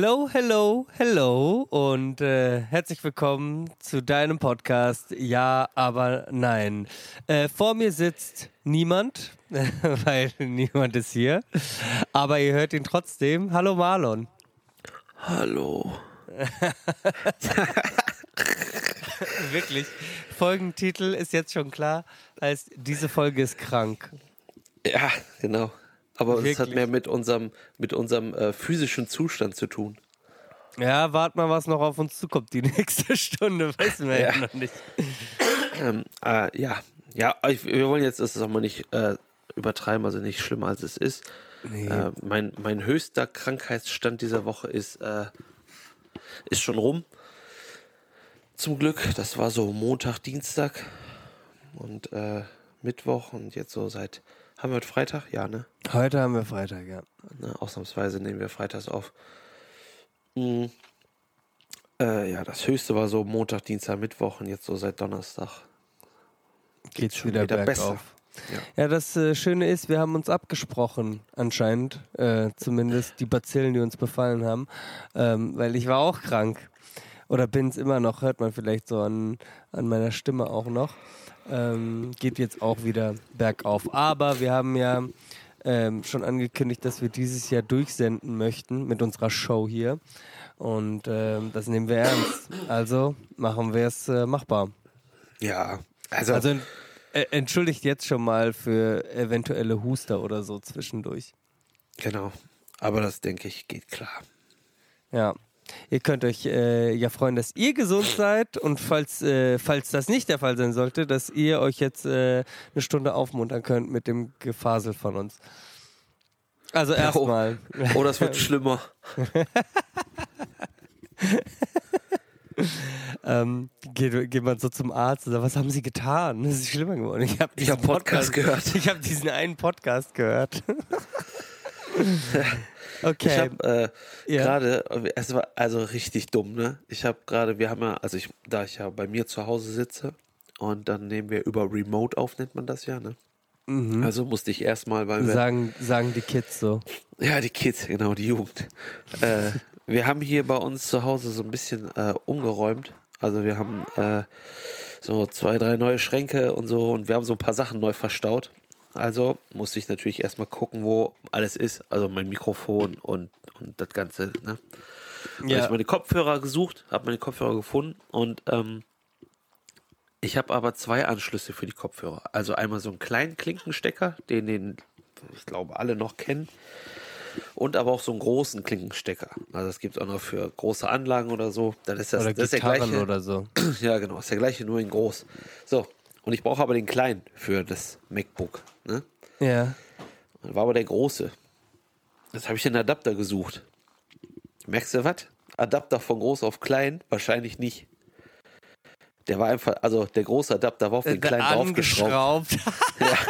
Hello, hello, hello und äh, herzlich willkommen zu deinem Podcast Ja, aber nein. Äh, vor mir sitzt niemand, weil niemand ist hier, aber ihr hört ihn trotzdem. Hallo Marlon. Hallo. Wirklich. Folgentitel ist jetzt schon klar, als diese Folge ist krank. Ja, genau. Aber es hat Wirklich? mehr mit unserem, mit unserem äh, physischen Zustand zu tun. Ja, wart mal, was noch auf uns zukommt. Die nächste Stunde wissen wir ja, Ja. noch nicht. Ähm, äh, ja, ja, ich, wir wollen jetzt das auch mal nicht äh, übertreiben, also nicht schlimmer als es ist. Nee. Äh, mein, mein höchster Krankheitsstand dieser Woche ist, äh, ist schon rum. Zum Glück, das war so Montag, Dienstag und äh, Mittwoch und jetzt so seit, haben wir heute Freitag? Ja, ne? Heute haben wir Freitag, ja. Ne, ausnahmsweise nehmen wir freitags auf. Mm. Äh, ja, das höchste war so Montag, Dienstag, Mittwoch und jetzt so seit Donnerstag. Geht's schon wieder, wieder besser. Ja, das äh, Schöne ist, wir haben uns abgesprochen, anscheinend, äh, zumindest die Bazillen, die uns befallen haben, ähm, weil ich war auch krank. Oder bin es immer noch, hört man vielleicht so an, an meiner Stimme auch noch. Ähm, geht jetzt auch wieder bergauf. Aber wir haben ja ähm, schon angekündigt, dass wir dieses Jahr durchsenden möchten mit unserer Show hier. Und ähm, das nehmen wir ernst. Also machen wir es äh, machbar. Ja, also, Also äh, entschuldigt jetzt schon mal für eventuelle Huster oder so zwischendurch. genau. Aber das denke ich geht klar. Ja. Ihr könnt euch äh, ja freuen, dass ihr gesund seid und falls, äh, falls das nicht der Fall sein sollte, dass ihr euch jetzt äh, eine Stunde aufmuntern könnt mit dem Gefasel von uns. Also erstmal. Oh, das wird schlimmer. ähm, geht, geht man so zum Arzt und sagt, was haben sie getan? Das ist schlimmer geworden. Ich habe hab Podcast gehört. Ich habe diesen einen Podcast gehört. Ich okay. habe äh, Ja. gerade, es war also richtig dumm, ne? Ich habe gerade, wir haben ja, also ich, da ich ja bei mir zu Hause sitze und dann nehmen wir über Remote auf, nennt man das ja, ne? Mhm. Also musste ich erstmal, weil wir sagen, sagen die Kids so. Ja, die Kids, genau, die Jugend. äh, wir haben hier bei uns zu Hause so ein bisschen äh, umgeräumt. Also wir haben äh, so zwei, drei neue Schränke und so und wir haben so ein paar Sachen neu verstaut. Also musste ich natürlich erstmal gucken, wo alles ist. Also mein Mikrofon und, und das Ganze. Ne? Ja. Ich meine Kopfhörer gesucht, habe meine Kopfhörer gefunden und ähm, ich habe aber zwei Anschlüsse für die Kopfhörer. Also einmal so einen kleinen Klinkenstecker, den, den ich glaube alle noch kennen. Und aber auch so einen großen Klinkenstecker. Also es gibt auch noch für große Anlagen oder so. Dann ist das, Oder das ist der Gitarren gleiche. oder so. Ja, genau, ist der gleiche, nur in groß. So, und ich brauche aber den kleinen für das MacBook. Ne? Ja. Dann war aber der große. Jetzt habe ich den Adapter gesucht. Merkst du was? Adapter von groß auf klein? Wahrscheinlich nicht. Der war einfach, also der große Adapter war auf den kleinen draufgeschraubt. angeschraubt.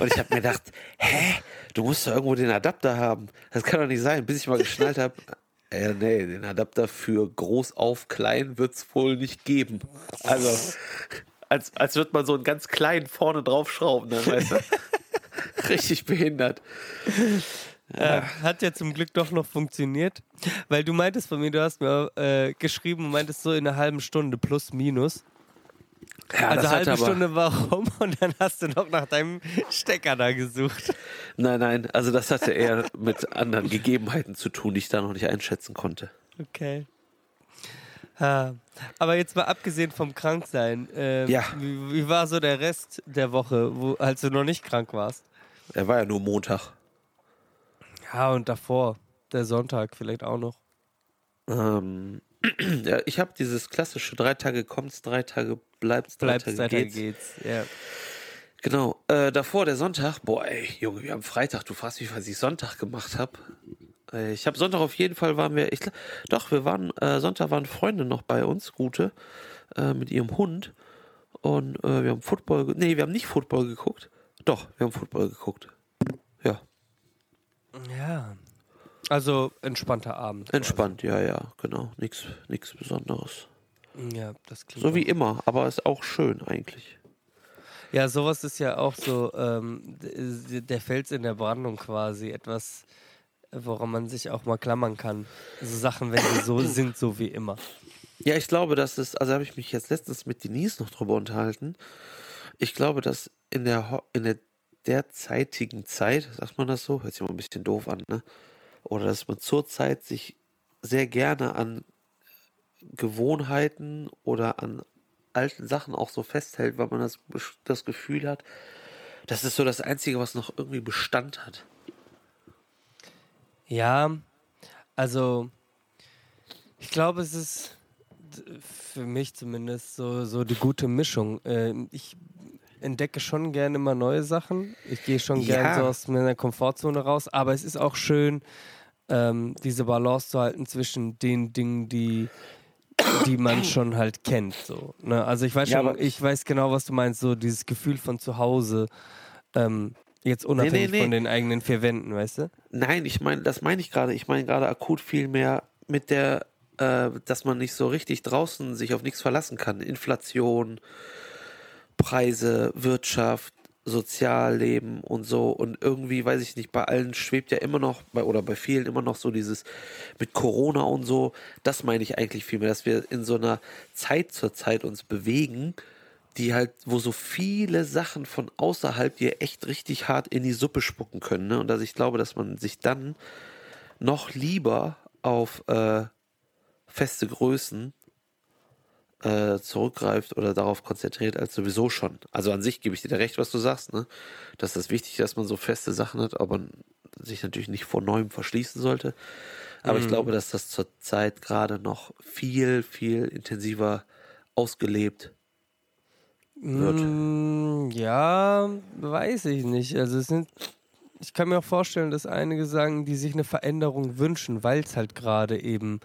Und ich habe mir gedacht, hä? Du musst doch irgendwo den Adapter haben. Das kann doch nicht sein, bis ich mal geschnallt habe. Äh, nee, den Adapter für groß auf klein wird es wohl nicht geben. Also, als, als wird man so einen ganz kleinen vorne draufschrauben, dann weißt du. Richtig behindert. Äh, hat ja zum Glück doch noch funktioniert. Weil du meintest von mir, du hast mir äh, geschrieben und meintest so in einer halben Stunde plus minus. Ja, also das halbe Stunde war rum und dann hast du noch nach deinem Stecker da gesucht. Nein, nein, also das hatte eher mit anderen Gegebenheiten zu tun, die ich da noch nicht einschätzen konnte. Okay. Ah, aber jetzt mal abgesehen vom Kranksein, äh, Ja. wie, wie war so der Rest der Woche, wo, als du noch nicht krank warst? Er war ja nur Montag. Ja, und davor, der Sonntag vielleicht auch noch. Ähm, ja, ich habe dieses klassische drei Tage kommt's, drei Tage bleibt's, drei Bleibst, Tage weiter geht's. geht's. Ja. Genau. Äh, davor der Sonntag. Boah, ey, Junge, wir haben Freitag. Du fragst mich, was ich Sonntag gemacht habe. Äh, ich habe Sonntag auf jeden Fall waren wir. Ich, doch, wir waren äh, Sonntag waren Freunde noch bei uns, gute, äh, mit ihrem Hund und äh, wir haben Football. Nee, wir haben nicht Football geguckt. Doch, wir haben Football geguckt. Ja, ja. Also entspannter Abend. entspannt. Ja, ja, genau. Nichts, Besonderes. quasi. Ja, das klingt So wie immer, aber ist auch schön eigentlich. Ja, sowas ist ja auch so ähm, der Fels in der Brandung quasi. Etwas, woran man sich auch mal klammern kann. So Sachen, wenn sie so sind, so wie immer. Ja, ich glaube, dass es, also habe ich mich jetzt letztens mit Denise noch drüber unterhalten. Ich glaube, dass in der, in der derzeitigen Zeit, sagt man das so, hört sich mal ein bisschen doof an, ne? Oder dass man zurzeit sich sehr gerne an Gewohnheiten oder an alten Sachen auch so festhält, weil man das, das Gefühl hat, das ist so das Einzige, was noch irgendwie Bestand hat. Ja, also ich glaube, es ist für mich zumindest so, so die gute Mischung. Ähm, ich entdecke schon gerne immer neue Sachen. Ich gehe schon Ja. gerne so aus meiner Komfortzone raus, aber es ist auch schön, ähm, diese Balance zu halten zwischen den Dingen, die die man schon halt kennt. So, ne? Also ich weiß schon, ich weiß genau, was du meinst, so dieses Gefühl von zu Hause, ähm, jetzt unabhängig nee. von den eigenen vier Wänden, weißt du? Nein, ich meine, das meine ich gerade. Ich meine gerade akut viel mehr mit der, äh, dass man nicht so richtig draußen sich auf nichts verlassen kann. Inflation, Preise, Wirtschaft, Sozialleben und so. Und irgendwie, weiß ich nicht, bei allen schwebt ja immer noch, bei, oder bei vielen immer noch so dieses mit Corona und so. Das meine ich eigentlich vielmehr, dass wir in so einer Zeit zur Zeit uns bewegen, die halt, wo so viele Sachen von außerhalb dir echt richtig hart in die Suppe spucken können. Ne? Und dass ich glaube, dass man sich dann noch lieber auf äh, feste Größen äh, zurückgreift oder darauf konzentriert als sowieso schon. Also an sich gebe ich dir da recht, was du sagst, ne? Dass das wichtig ist, dass man so feste Sachen hat, aber sich natürlich nicht vor Neuem verschließen sollte. Aber ich glaube, dass das zurzeit gerade noch viel, viel intensiver ausgelebt wird. Mm, ja, weiß ich nicht. Also es sind, ich kann mir auch vorstellen, dass einige sagen, die sich eine Veränderung wünschen, weil es halt gerade eben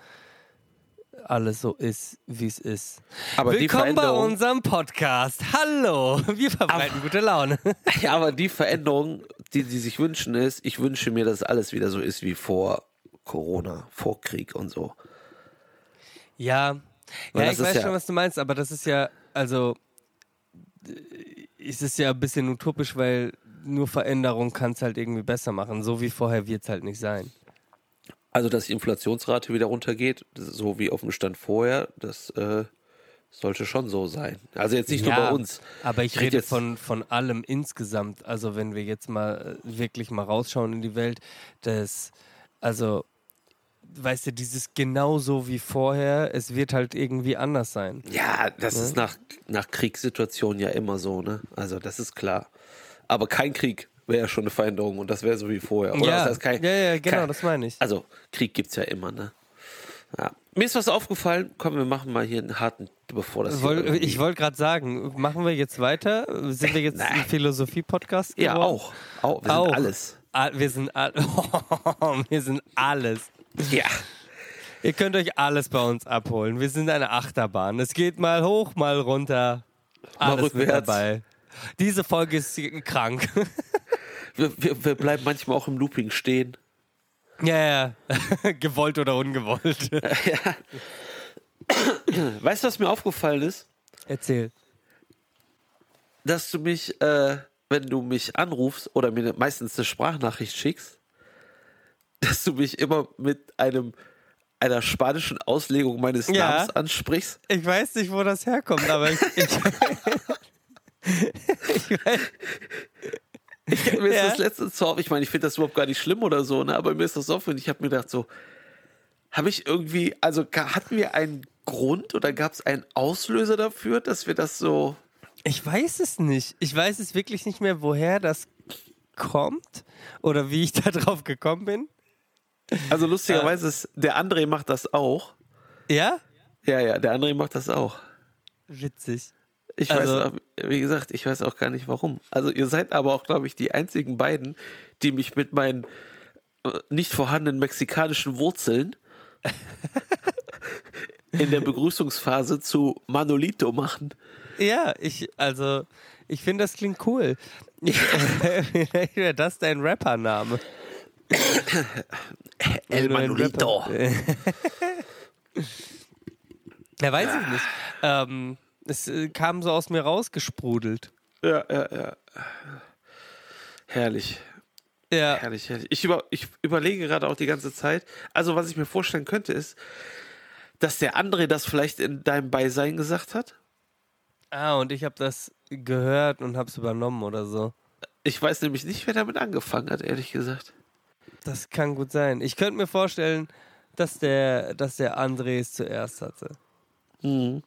alles so ist, wie es ist. Aber die Willkommen bei unserem Podcast. Hallo, wir verbreiten gute Laune. Ja, aber die Veränderung, die sie sich wünschen, ist, ich wünsche mir, dass alles wieder so ist wie vor Corona, vor Krieg und so. Ja, Weil ja ich weiß ja- schon, was du meinst, aber das ist ja, also, es ist ja ein bisschen utopisch, weil nur Veränderung kann es halt irgendwie besser machen. So wie vorher wird es halt nicht sein. Also, dass die Inflationsrate wieder runtergeht, so wie auf dem Stand vorher, das äh, sollte schon so sein. Also jetzt nicht nur bei uns. Aber ich Ich red rede von, von allem insgesamt. Also wenn wir jetzt mal wirklich mal rausschauen in die Welt, das, also, weißt du, dieses genauso wie vorher, es wird halt irgendwie anders sein. Ja, das ist nach, nach Kriegssituationen ja immer so, ne? Also, das ist klar. Aber kein Krieg wäre ja schon eine Veränderung und das wäre so wie vorher. Oder ja, das heißt kein, ja, ja, genau, kein, das meine ich. Also, Krieg gibt's ja immer, ne? Ja. Mir ist was aufgefallen. Komm, wir machen mal hier einen harten, bevor das Woll, ich wollte gerade sagen, machen wir jetzt weiter? Sind wir jetzt ein. Philosophie-Podcast Ja, auch. auch. Wir Auch. sind alles. Ah, wir sind all wir sind alles. Ja. Ihr könnt euch alles bei uns abholen. Wir sind eine Achterbahn. Es geht mal hoch, mal runter. Alles mit rückwärts. dabei. Diese Folge ist krank. Wir, wir, wir bleiben manchmal auch im Looping stehen. ja, ja. Gewollt oder ungewollt. Weißt du, was mir aufgefallen ist? Erzähl. Dass du mich, äh, wenn du mich anrufst oder mir meistens eine Sprachnachricht schickst, dass du mich immer mit einem einer spanischen Auslegung meines Ja. Namens ansprichst. Ich weiß nicht, wo das herkommt, aber ich, ich, ich weiß, Mir ist Ja. das letztens so ich meine, ich finde das überhaupt gar nicht schlimm oder so, ne? aber mir ist das so aufgefallen, ich habe mir gedacht so, habe ich irgendwie, also hatten wir einen Grund oder gab es einen Auslöser dafür, dass wir das so, Ich weiß es nicht. Ich weiß es wirklich nicht mehr, woher das kommt oder wie ich da drauf gekommen bin. Also lustigerweise ist, der André macht das auch. Ja? Ja, ja, der André macht das auch. Witzig. Ich Also- weiß auch, wie gesagt, ich weiß auch gar nicht warum. Also ihr seid aber auch, glaube ich, die einzigen beiden, die mich mit meinen äh, nicht vorhandenen mexikanischen Wurzeln in der Begrüßungsphase zu Manolito machen. Ja, ich, also, ich finde, das klingt cool. Ich, vielleicht wäre das dein Rappername. El du ein Manolito. Ja, weiß ich nicht. Ähm, es äh, kam so aus mir rausgesprudelt. Ja, ja, ja. Herrlich. Ja. Herrlich, herrlich. Ich, über, ich überlege gerade auch die ganze Zeit. Also, was ich mir vorstellen könnte, ist, dass der André das vielleicht in deinem Beisein gesagt hat. Ah, und ich habe das gehört und habe es übernommen oder so. Ich weiß nämlich nicht, wer damit angefangen hat, ehrlich gesagt. Das kann gut sein. Ich könnte mir vorstellen, dass der, dass der André es zuerst hatte. Mhm.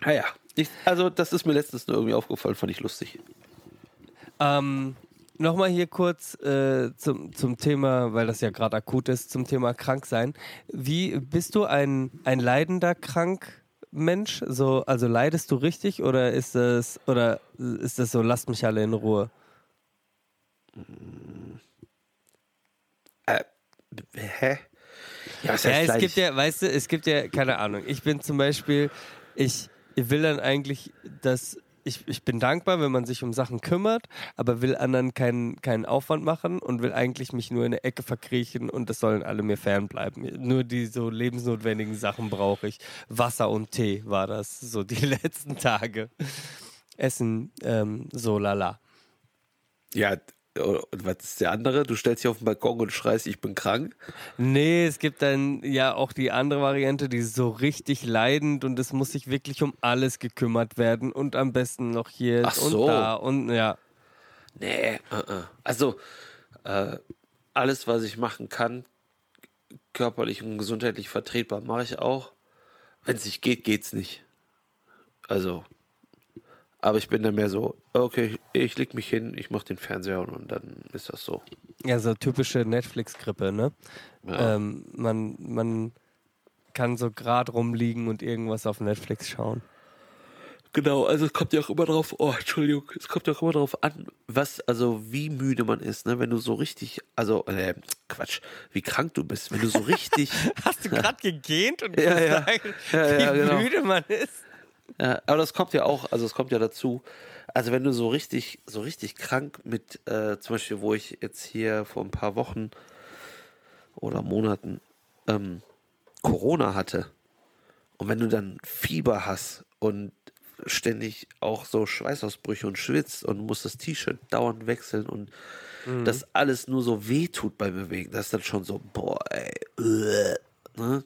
Naja, ich, also das ist mir letztens nur irgendwie aufgefallen, fand ich lustig. Ähm, Nochmal hier kurz äh, zum, zum Thema, weil das ja gerade akut ist, zum Thema Kranksein. Wie bist du ein, ein leidender Krankmensch? So, also leidest du richtig oder ist das oder ist das so, lasst mich alle in Ruhe? Äh, hä? Ja, ja es gibt ja, weißt du, es gibt ja, keine Ahnung. Ich bin zum Beispiel, ich, ich will dann eigentlich, dass ich, ich bin dankbar, wenn man sich um Sachen kümmert, aber will anderen keinen, keinen Aufwand machen und will eigentlich mich nur in eine Ecke verkriechen und das sollen alle mir fernbleiben. Nur die so lebensnotwendigen Sachen brauche ich. Wasser und Tee war das so die letzten Tage. Essen, ähm, so lala. Ja, was ist der andere? Du stellst dich auf den Balkon und schreist, ich bin krank? Nee, es gibt dann ja auch die andere Variante, die ist so richtig leidend und es muss sich wirklich um alles gekümmert werden und am besten noch hier Ach und so. da und ja. Nee, uh -uh. also äh, alles, was ich machen kann, körperlich und gesundheitlich vertretbar, mache ich auch. Wenn es nicht geht, geht's nicht. Also, aber ich bin dann mehr so, okay, ich leg mich hin, ich mach den Fernseher und, und dann ist das so. Ja, so typische Netflix-Grippe, ne? Ja. Ähm, man, man kann so grad rumliegen und irgendwas auf Netflix schauen. Genau, also es kommt ja auch immer drauf, oh, Entschuldigung, es kommt ja auch immer drauf an, was, also wie müde man ist, ne? Wenn du so richtig, also, äh, Quatsch, wie krank du bist, wenn du so richtig. Hast du gerade gegähnt und Ja, ja. gesagt, Ja, ja, wie genau. müde man ist? Ja, aber das kommt ja auch, also es kommt ja dazu. Also wenn du so richtig, so richtig krank mit, äh, zum Beispiel, wo ich jetzt hier vor ein paar Wochen oder Monaten ähm, Corona hatte und wenn du dann Fieber hast und ständig auch so Schweißausbrüche und schwitzt und musst das T-Shirt dauernd wechseln und das alles nur so weh tut beim Bewegen, das ist dann schon so, boah, ey, äh, ne?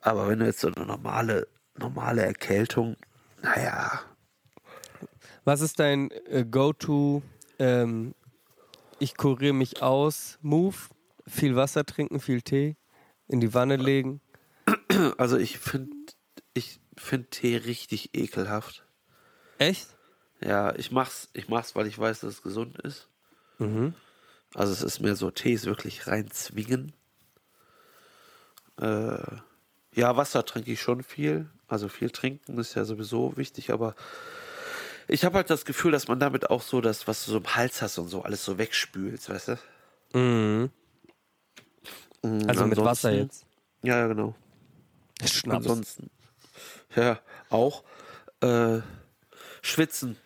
Aber wenn du jetzt so eine normale, normale Erkältung, naja, Was ist dein äh, Go-To, ähm, ich kuriere mich aus, Move? Viel Wasser trinken, viel Tee, in die Wanne legen. also ich finde, ich finde Tee richtig ekelhaft. Echt? Ja, ich mach's, ich mach's, weil ich weiß, dass es gesund ist. Mhm. Also es ist mehr so, Tee ist wirklich rein zwingen. Äh, ja, Wasser trinke ich schon viel. Also viel trinken ist ja sowieso wichtig, aber ich habe halt das Gefühl, dass man damit auch so das, was du so im Hals hast und so, alles so wegspülst, weißt du? Mhm. Mm, Also mit Wasser jetzt. Ja, ja, genau. Schnaps. Ansonsten. Ja, auch. Äh, schwitzen.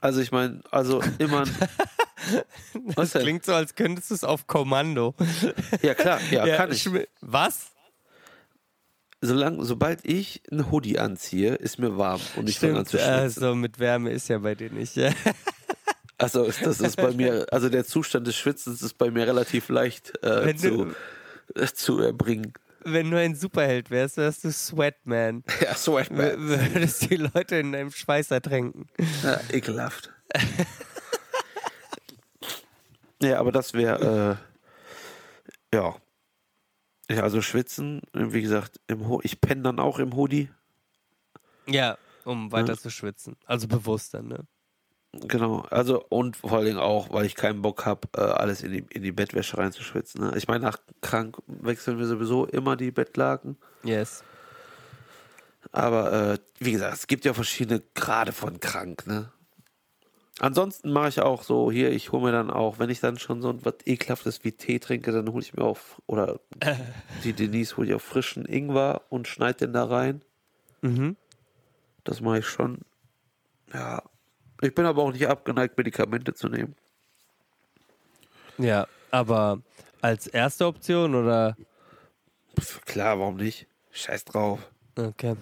Also ich meine, also immer. Das klingt so, als könntest du es auf Kommando. Ja, klar, ja, kann ich. Was? Solange, sobald ich ein Hoodie anziehe, ist mir warm und ich fange an zu schwitzen. so mit Wärme ist ja bei dir nicht. Ja. Also ist, das ist bei mir, also der Zustand des Schwitzens ist bei mir relativ leicht äh, zu, du- äh, zu erbringen. Wenn du ein Superheld wärst, wärst du Sweatman. Ja, so W würdest die Leute in deinem Schweiß ertränken. Ja, ekelhaft. ja, aber das wäre, äh, ja. Ja, also schwitzen, wie gesagt, im Ho ich penne dann auch im Hoodie. Ja, um weiter zu schwitzen. Also bewusster, ne? Genau, also und vor allen Dingen auch, weil ich keinen Bock habe, äh, alles in die, in die Bettwäsche reinzuschwitzen. Ne? Ich meine, nach krank wechseln wir sowieso immer die Bettlaken. Yes. Aber äh, wie gesagt, es gibt ja verschiedene Grade von krank, ne? Ansonsten mache ich auch so, hier, ich hole mir dann auch, wenn ich dann schon so was ekelhaftes wie Tee trinke, dann hole ich mir auch, oder die Denise hole ich auch frischen Ingwer und schneide den da rein. Mhm. Das mache ich schon. Ja. Ich bin aber auch nicht abgeneigt, Medikamente zu nehmen. Ja, aber als erste Option oder? Pff, klar, warum nicht? Scheiß drauf. Okay.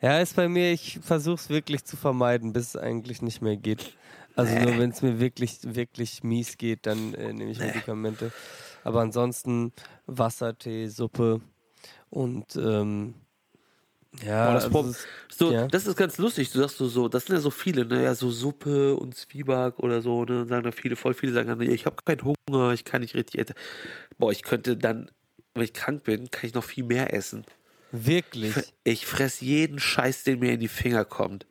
Ja, ist bei mir, ich versuche es wirklich zu vermeiden, bis es eigentlich nicht mehr geht. Also Nee. nur wenn es mir wirklich, wirklich mies geht, dann äh, nehme ich Medikamente. Aber ansonsten Wassertee, Suppe und ähm, ja, Boah, das also es- So, Ja. das ist ganz lustig. Du sagst so, so, das sind ja so viele, ne? Ja, so Suppe und Zwieback oder so, ne? Dann sagen da viele, voll viele sagen dann, ich habe keinen Hunger, ich kann nicht richtig essen. Boah, ich könnte dann, wenn ich krank bin, kann ich noch viel mehr essen. Wirklich. Ich fress jeden Scheiß, den mir in die Finger kommt.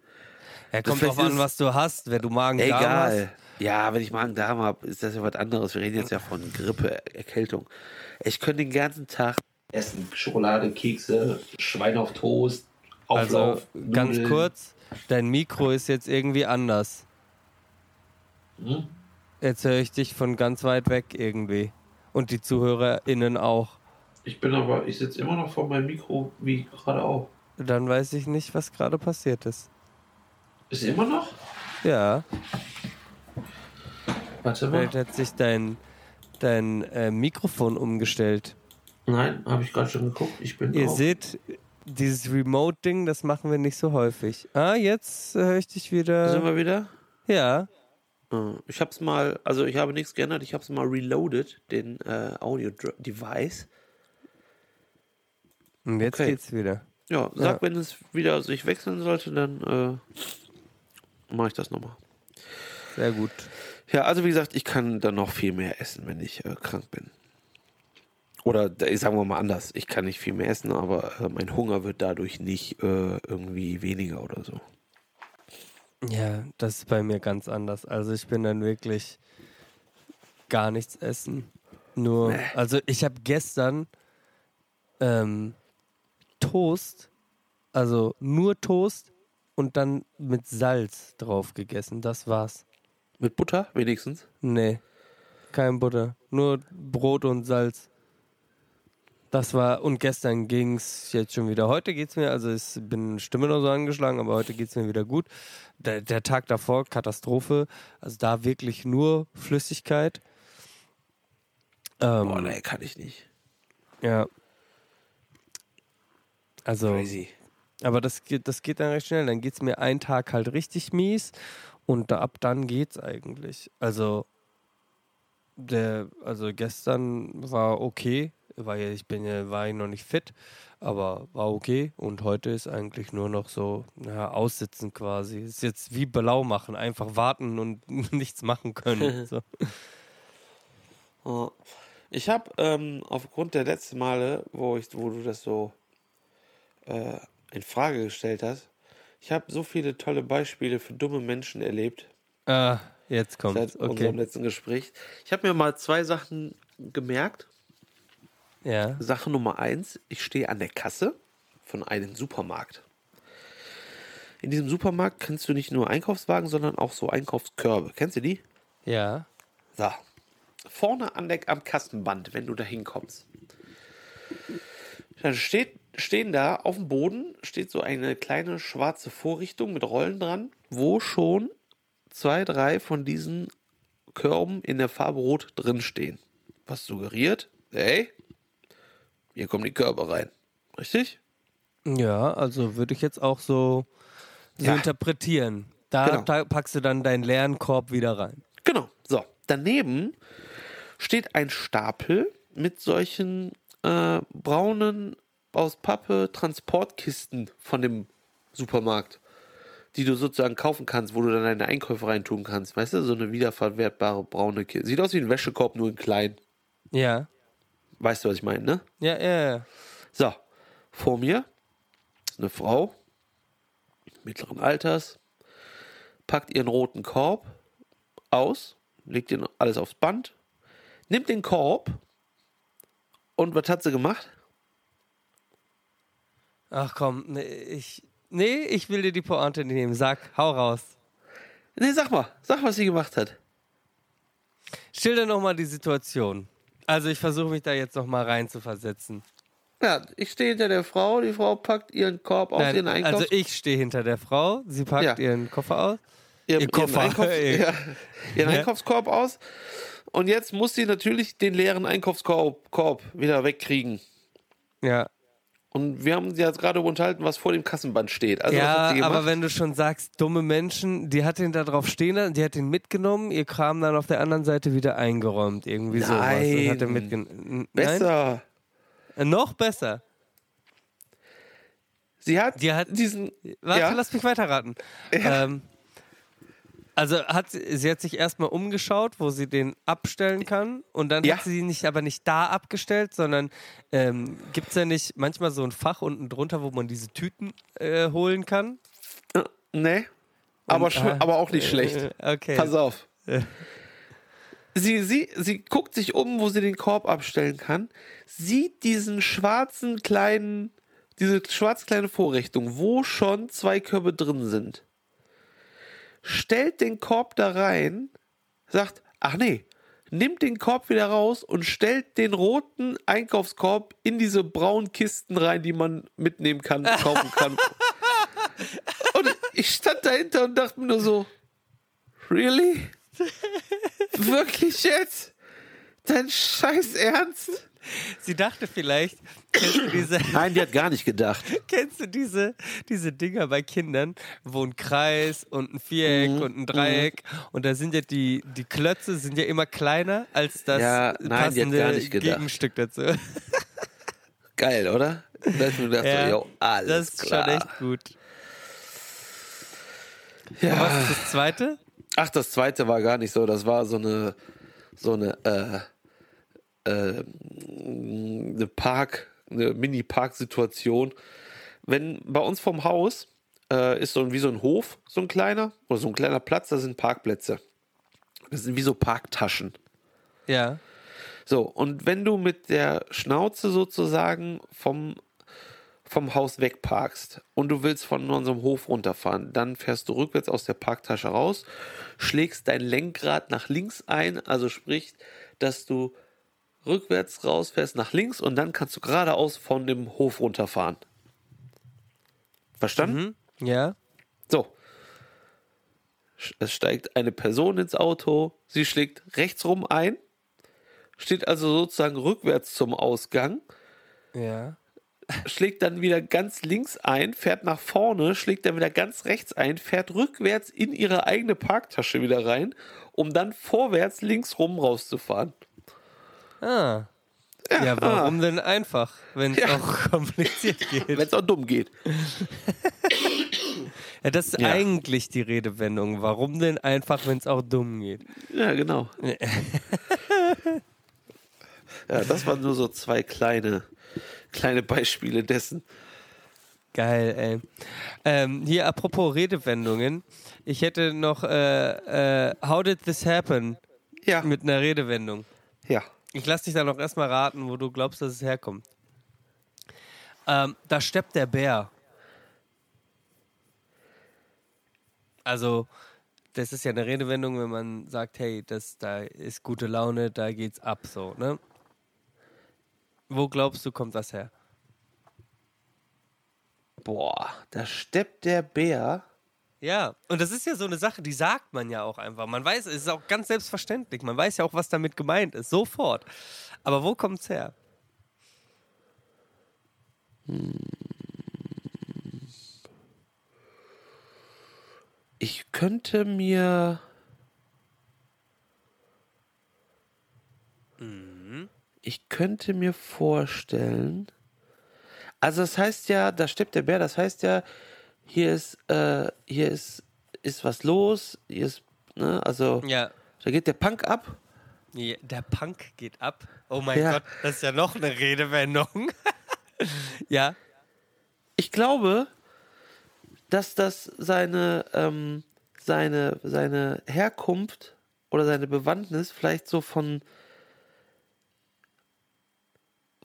Ja, kommt drauf an, was du hast. Wenn du Magen-Darm hast, Egal. Ja, wenn ich Magen-Darm habe, ist das ja was anderes. Wir reden jetzt ja von Grippe, Erkältung. Ich könnte den ganzen Tag essen. Schokolade, Kekse, Schwein auf Toast, Also Auflauf, ganz Nudeln. kurz, dein Mikro ist jetzt irgendwie anders. Hm? Jetzt höre ich dich von ganz weit weg irgendwie. Und die ZuhörerInnen auch. Ich bin aber, ich sitze immer noch vor meinem Mikro, wie gerade auch. Dann weiß ich nicht, was gerade passiert ist. Ist immer noch? Ja, Warte mal. vielleicht hat sich dein, dein äh, Mikrofon umgestellt. Nein, habe ich gerade schon geguckt. Ich bin Ihr auch. seht, dieses Remote-Ding, das machen wir nicht so häufig. Ah, jetzt äh, höre ich dich Sind wieder. wir wieder? Ja, Äh, Ich habe es mal, also ich habe nichts geändert. Ich habe es mal reloaded, den äh, Audio-Device. Und jetzt Okay. geht's wieder. Ja, sag, Ja. wenn es wieder sich wechseln sollte, dann äh, mache ich das nochmal. Sehr gut. Ja, also wie gesagt, ich kann dann noch viel mehr essen, wenn ich äh, krank bin. Oder sagen wir mal anders, ich kann nicht viel mehr essen, aber äh, mein Hunger wird dadurch nicht äh, irgendwie weniger oder so. Ja, das ist bei mir ganz anders. Also ich bin dann wirklich gar nichts essen. Nur, also ich habe gestern ähm, Toast, also nur Toast und dann mit Salz drauf gegessen. Das war's. Mit Butter wenigstens? Nee, kein Butter. Nur Brot und Salz. Das war, und gestern ging's jetzt schon wieder. Heute geht's mir, also ich bin Stimme noch so angeschlagen, aber heute geht's mir wieder gut. Der, der Tag davor, Katastrophe. Also da wirklich nur Flüssigkeit. Ähm, Boah, nee, kann ich nicht. Ja. Also, Crazy. aber das geht, das geht dann recht schnell. Dann geht's mir einen Tag halt richtig mies und da, ab dann geht's eigentlich. Also der, also gestern war okay, weil ja- ich bin ja, war ich noch nicht fit, aber war okay. Und heute ist eigentlich nur noch so, ja, aussitzen quasi. Ist jetzt wie blau machen, einfach warten und nichts machen können. So. Ja. Ich habe ähm, aufgrund der letzten Male, wo, ich, wo du das so äh, in Frage gestellt hast, ich habe so viele tolle Beispiele für dumme Menschen erlebt Ah, jetzt seit kommt's. unserem Okay. letzten Gespräch. Ich habe mir mal zwei Sachen gemerkt. Ja. Sache Nummer eins, ich stehe an der Kasse von einem Supermarkt. In diesem Supermarkt kennst du nicht nur Einkaufswagen, sondern auch so Einkaufskörbe. Kennst du die? Ja. So. Vorne an der, am Kassenband, wenn du da hinkommst. Dann steht, stehen da auf dem Boden steht so eine kleine schwarze Vorrichtung mit Rollen dran, wo schon zwei, drei von diesen Körben in der Farbe Rot drinstehen. Was suggeriert, ey, hier kommen die Körbe rein. Richtig? Ja, also würde ich jetzt auch so, so Ja. interpretieren. Da Genau. packst du dann deinen leeren Korb wieder rein. Genau. So. Daneben steht ein Stapel mit solchen äh, braunen aus Pappe Transportkisten von dem Supermarkt, die du sozusagen kaufen kannst, wo du dann deine Einkäufe reintun kannst. Weißt du, so eine wiederverwertbare braune Kiste. Sieht aus wie ein Wäschekorb, nur in klein. Ja. Weißt du, was ich meine, ne? Ja, ja, ja. So, vor mir ist eine Frau mittleren Alters, packt ihren roten Korb aus, legt ihn alles aufs Band, nimmt den Korb und was hat sie gemacht? Ach komm, nee, ich, nee, ich will dir die Pointe nehmen. Sag, hau raus. Nee, sag mal, sag, was sie gemacht hat. Schilder nochmal die Situation. Also ich versuche mich da jetzt nochmal rein zu versetzen. Ja, ich stehe hinter der Frau, die Frau packt ihren Korb aus, ihren Einkaufs... also ich stehe hinter der Frau, sie packt Ja. ihren Koffer aus. ihren, Ihr Koffer. Ihren, Einkaufs ja, ihren Ja. Einkaufskorb aus. Und jetzt muss sie natürlich den leeren Einkaufskorb Korb wieder wegkriegen. Ja, Und wir haben uns jetzt gerade unterhalten, was vor dem Kassenband steht. Also, ja, aber wenn du schon sagst, dumme Menschen, die hat den da drauf stehen, lassen, die hat den mitgenommen, ihr Kram dann auf der anderen Seite wieder eingeräumt. Irgendwie sowas. Und hat er Nein. mitgenommen. Besser. Nein? Noch besser. Sie hat, Die hat- diesen. Warte, ja, lass mich weiterraten. Ähm, also hat sie, sie hat sich erstmal umgeschaut, wo sie den abstellen kann und dann Ja. hat sie ihn nicht, aber nicht da abgestellt, sondern ähm, gibt es ja nicht manchmal so ein Fach unten drunter, wo man diese Tüten äh, holen kann? nee. Aber, Und, ah, aber auch nicht schlecht. Äh, okay. Pass auf. Sie, sie, sie guckt sich um, wo sie den Korb abstellen kann, sieht diesen schwarzen kleinen, diese schwarz kleine Vorrichtung, wo schon zwei Körbe drin sind. Stellt den Korb da rein, sagt, ach nee, nimmt den Korb wieder raus und stellt den roten Einkaufskorb in diese braunen Kisten rein, die man mitnehmen kann, kaufen kann. und ich stand dahinter und dachte mir nur so, really? Wirklich jetzt? Dein Scheiß Ernst? Sie dachte vielleicht, kennst du diese, Nein, die hat gar nicht gedacht. kennst du diese, diese Dinger bei Kindern, wo ein Kreis und ein Viereck Mhm, und ein Dreieck und da sind ja die, die Klötze sind ja immer kleiner als das Ja, nein, passende gar nicht gedacht. Gegenstück dazu. Geil, oder? Da ich mir gedacht, Ja, so, yo, alles das ist klar. schon echt gut. Ja. Und was ist das zweite? Ach, das zweite war gar nicht so. Das war so eine, so eine, äh, äh, eine Park, eine Mini-Park-Situation. Wenn bei uns vom Haus äh, ist so ein, wie so ein Hof, so ein kleiner, oder so ein kleiner Platz, da sind Parkplätze. Das sind wie so Parktaschen. Ja. So, und wenn du mit der Schnauze sozusagen vom, vom Haus wegparkst und du willst von unserem Hof runterfahren, dann fährst du rückwärts aus der Parktasche raus, schlägst dein Lenkrad nach links ein, also sprich, dass du rückwärts rausfährst nach links und dann kannst du geradeaus von dem Hof runterfahren. Verstanden? Ja. So. Es steigt eine Person ins Auto, sie schlägt rechts rum ein, steht also sozusagen rückwärts zum Ausgang, Ja. schlägt dann wieder ganz links ein, fährt nach vorne, schlägt dann wieder ganz rechts ein, fährt rückwärts in ihre eigene Parktasche wieder rein, um dann vorwärts links rum rauszufahren. Ah. Ja, warum denn einfach, wenn es Ja. auch kompliziert geht? Wenn es auch dumm geht. Ja, das ist Ja. eigentlich die Redewendung. Warum denn einfach, wenn es auch dumm geht? Ja, genau. ja, das waren nur so zwei kleine, kleine Beispiele dessen. Geil, ey. Ähm, hier, apropos Redewendungen. Ich hätte noch äh, äh, How did this happen? Ja, Mit einer Redewendung. ja. Ich lass dich da noch erstmal raten, wo du glaubst, dass es herkommt. Ähm, da steppt der Bär. Also, das ist ja eine Redewendung, wenn man sagt, hey, das, da ist gute Laune, da geht's ab, so, ne? Wo glaubst du, kommt das her? Boah, da steppt der Bär. Ja, und das ist ja so eine Sache, die sagt man ja auch einfach. Man weiß, es ist auch ganz selbstverständlich. Man weiß ja auch, was damit gemeint ist, sofort. Aber wo kommt's her? Ich könnte mir. Ich könnte mir vorstellen. Also das heißt ja, da steppt der Bär, das heißt ja, hier ist, äh, hier ist, ist was los, hier ist, ne, also Ja, da geht der Punk ab. Ja, Der Punk geht ab. Oh mein Ja. Gott, das ist ja noch eine Redewendung. ja, Ich glaube, dass das seine, ähm, seine, seine Herkunft oder seine Bewandtnis vielleicht so von,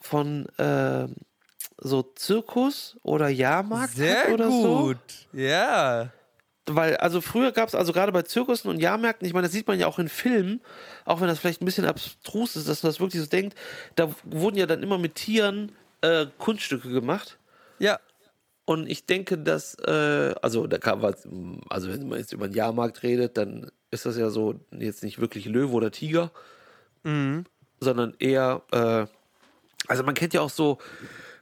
von ähm, so Zirkus oder Jahrmarkt sehr hat oder gut. Ja. so. Weil, also früher gab es, also gerade bei Zirkussen und Jahrmärkten, ich meine, das sieht man ja auch in Filmen, auch wenn das vielleicht ein bisschen abstrus ist, dass man das wirklich so denkt, da wurden ja dann immer mit Tieren äh, Kunststücke gemacht. Ja. Und ich denke, dass, äh, also da kann was, also wenn man jetzt über den Jahrmarkt redet, dann ist das ja so jetzt nicht wirklich Löwe oder Tiger, sondern eher, äh, also man kennt ja auch so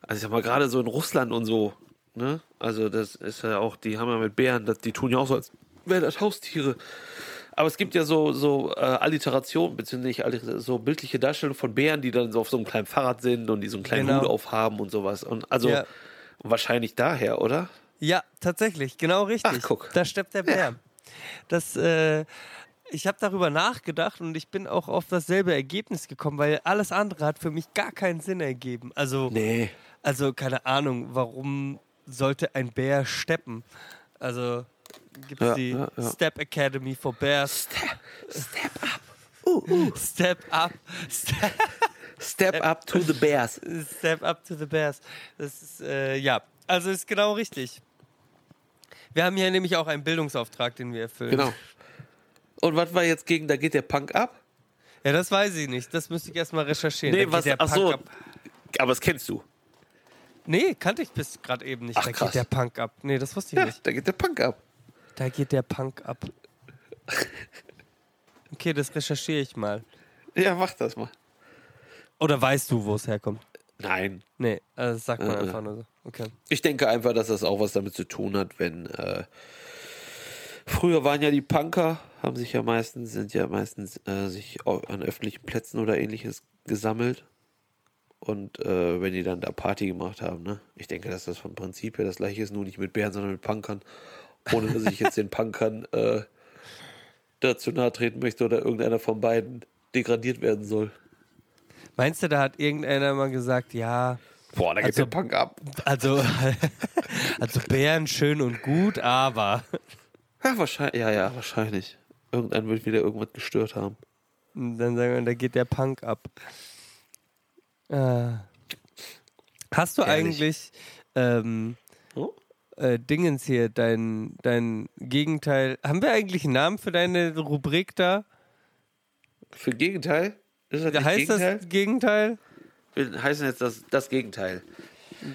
Also ich sag mal, gerade so in Russland und so, ne? Also das ist ja auch, die haben ja mit Bären, das, die tun ja auch so, als wären das Haustiere. Aber es gibt ja so, so äh, Alliterationen, beziehungsweise so bildliche Darstellungen von Bären, die dann so auf so einem kleinen Fahrrad sind und die so einen kleinen Genau. Hut aufhaben und sowas. Und also Ja. wahrscheinlich daher, oder? Ja, tatsächlich, genau richtig. Ach, guck. Da steppt der Bär. Das, äh, ich habe darüber nachgedacht und ich bin auch auf dasselbe Ergebnis gekommen, weil alles andere hat für mich gar keinen Sinn ergeben. Also, Nee. Also keine Ahnung, warum sollte ein Bär steppen? Also gibt es Ja, die ja, ja. Step Academy for Bears. Step, step up. Step up. Step, Step up to the Bears. step up to the Bears. Das ist, äh, ja, also ist genau richtig. Wir haben hier nämlich auch einen Bildungsauftrag, den wir erfüllen. Genau. Und was war jetzt gegen, da geht der Punk ab? Ja, das weiß ich nicht. Das müsste ich erstmal recherchieren. Nee, Da was, geht der ach Punk so. ab. Aber das kennst du. Nee, kannte ich bis gerade eben nicht. Ach, da krass. geht der Punk ab. Nee, das wusste ich Ja, nicht. da geht der Punk ab. Da geht der Punk ab. Okay, das recherchiere ich mal. Ja, mach das mal. Oder weißt du, wo es herkommt? Nein. Nee, also das sagt man Äh, äh. einfach nur so. Okay. Ich denke einfach, dass das auch was damit zu tun hat, wenn äh, früher waren ja die Punker, haben sich ja meistens, sind ja meistens äh, sich an öffentlichen Plätzen oder ähnliches gesammelt. Und äh, wenn die dann da Party gemacht haben, ne? Ich denke, dass das vom Prinzip her das gleiche ist, nur nicht mit Bären, sondern mit Punkern. Ohne dass ich jetzt den Punkern äh, dazu nahe treten möchte oder irgendeiner von beiden degradiert werden soll. Meinst du, da hat irgendeiner mal gesagt, ja, Boah, da geht Also- der Punk ab. also, also Bären schön und gut, aber. Ja, wahrscheinlich. Ja, ja, wahrscheinlich. Irgendein wird wieder irgendwas gestört haben. Und dann sagen wir, da geht der Punk ab. Äh, hast du Herrlich. eigentlich ähm, Oh? äh, Dingens hier, dein, dein Gegenteil. Haben wir eigentlich einen Namen für deine Rubrik da? Für Gegenteil? Ist das heißt Gegenteil? das Gegenteil? Wir heißen jetzt das, das Gegenteil.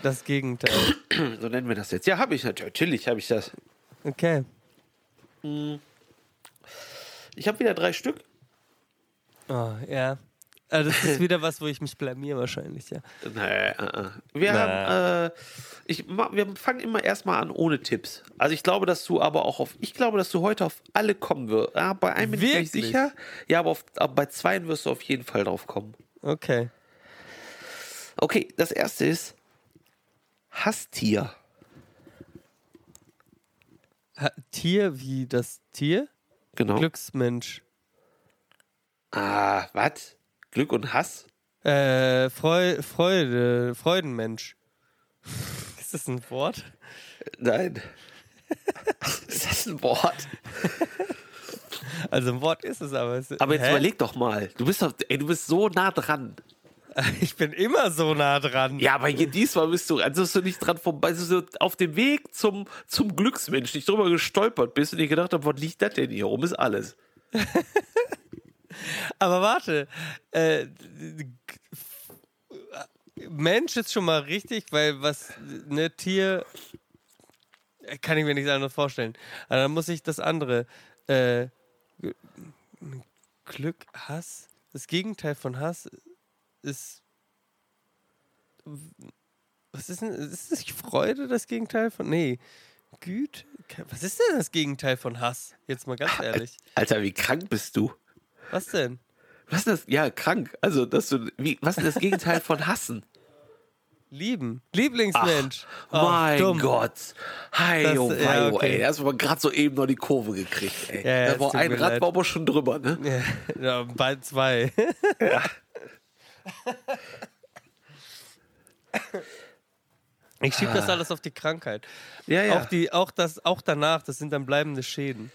Das Gegenteil. So nennen wir das jetzt. Ja, habe ich natürlich. Natürlich habe ich das. Okay. Ich habe wieder drei Stück. Oh, ja. Also das ist wieder was, wo ich mich blamier wahrscheinlich, ja. Nee, äh, äh. Wir Na. haben, äh, ich, wir fangen immer erstmal an ohne Tipps. Also ich glaube, dass du aber auch auf, ich glaube, dass du heute auf alle kommen wirst. Ja, bei einem bin ich Wirklich? nicht sicher. Ja, aber, auf, aber bei zweien wirst du auf jeden Fall drauf kommen. Okay. Okay, das erste ist Hasstier. Ha Tier wie das Tier? Genau. Glücksmensch. Ah, was? Glück und Hass? Äh, Freu Freude, Freudenmensch. Ist das ein Wort? Nein. ist das ein Wort? Also ein Wort ist es aber. Es, Aber jetzt Hä? überleg doch mal. Du bist doch, ey, du bist so nah dran. Ich bin immer so nah dran. Ja, aber hier diesmal bist du, als bist du nicht dran vorbei, als du so auf dem Weg zum, zum Glücksmensch nicht drüber gestolpert bist und dir gedacht hast, was liegt das denn hier rum? Ist alles. Aber warte. Äh, Mensch ist schon mal richtig, weil was, ne, Tier. Kann ich mir nichts anderes vorstellen. Aber dann muss ich das andere. Äh, Glück, Hass. Das Gegenteil von Hass ist. Was ist denn? Ist das Freude das Gegenteil von. Nee. Güte? Was ist denn das Gegenteil von Hass? Jetzt mal ganz ehrlich. Alter, wie krank bist du? Was denn? Was ist das? Ja, krank. Also, dass du, wie, was ist das Gegenteil von hassen? Lieben. Lieblingsmensch. Oh, mein dumm. Gott. Hi, oh, ja, wei, oh, okay. ey. Da hast du gerade so eben noch die Kurve gekriegt, ey. Ja, ja, da war ein Rad leid. war aber schon drüber, ne? Ja, ja, bald zwei. Ich schiebe das alles auf die Krankheit. Ja, ja. Auch, die, auch, das, auch danach, das sind dann bleibende Schäden.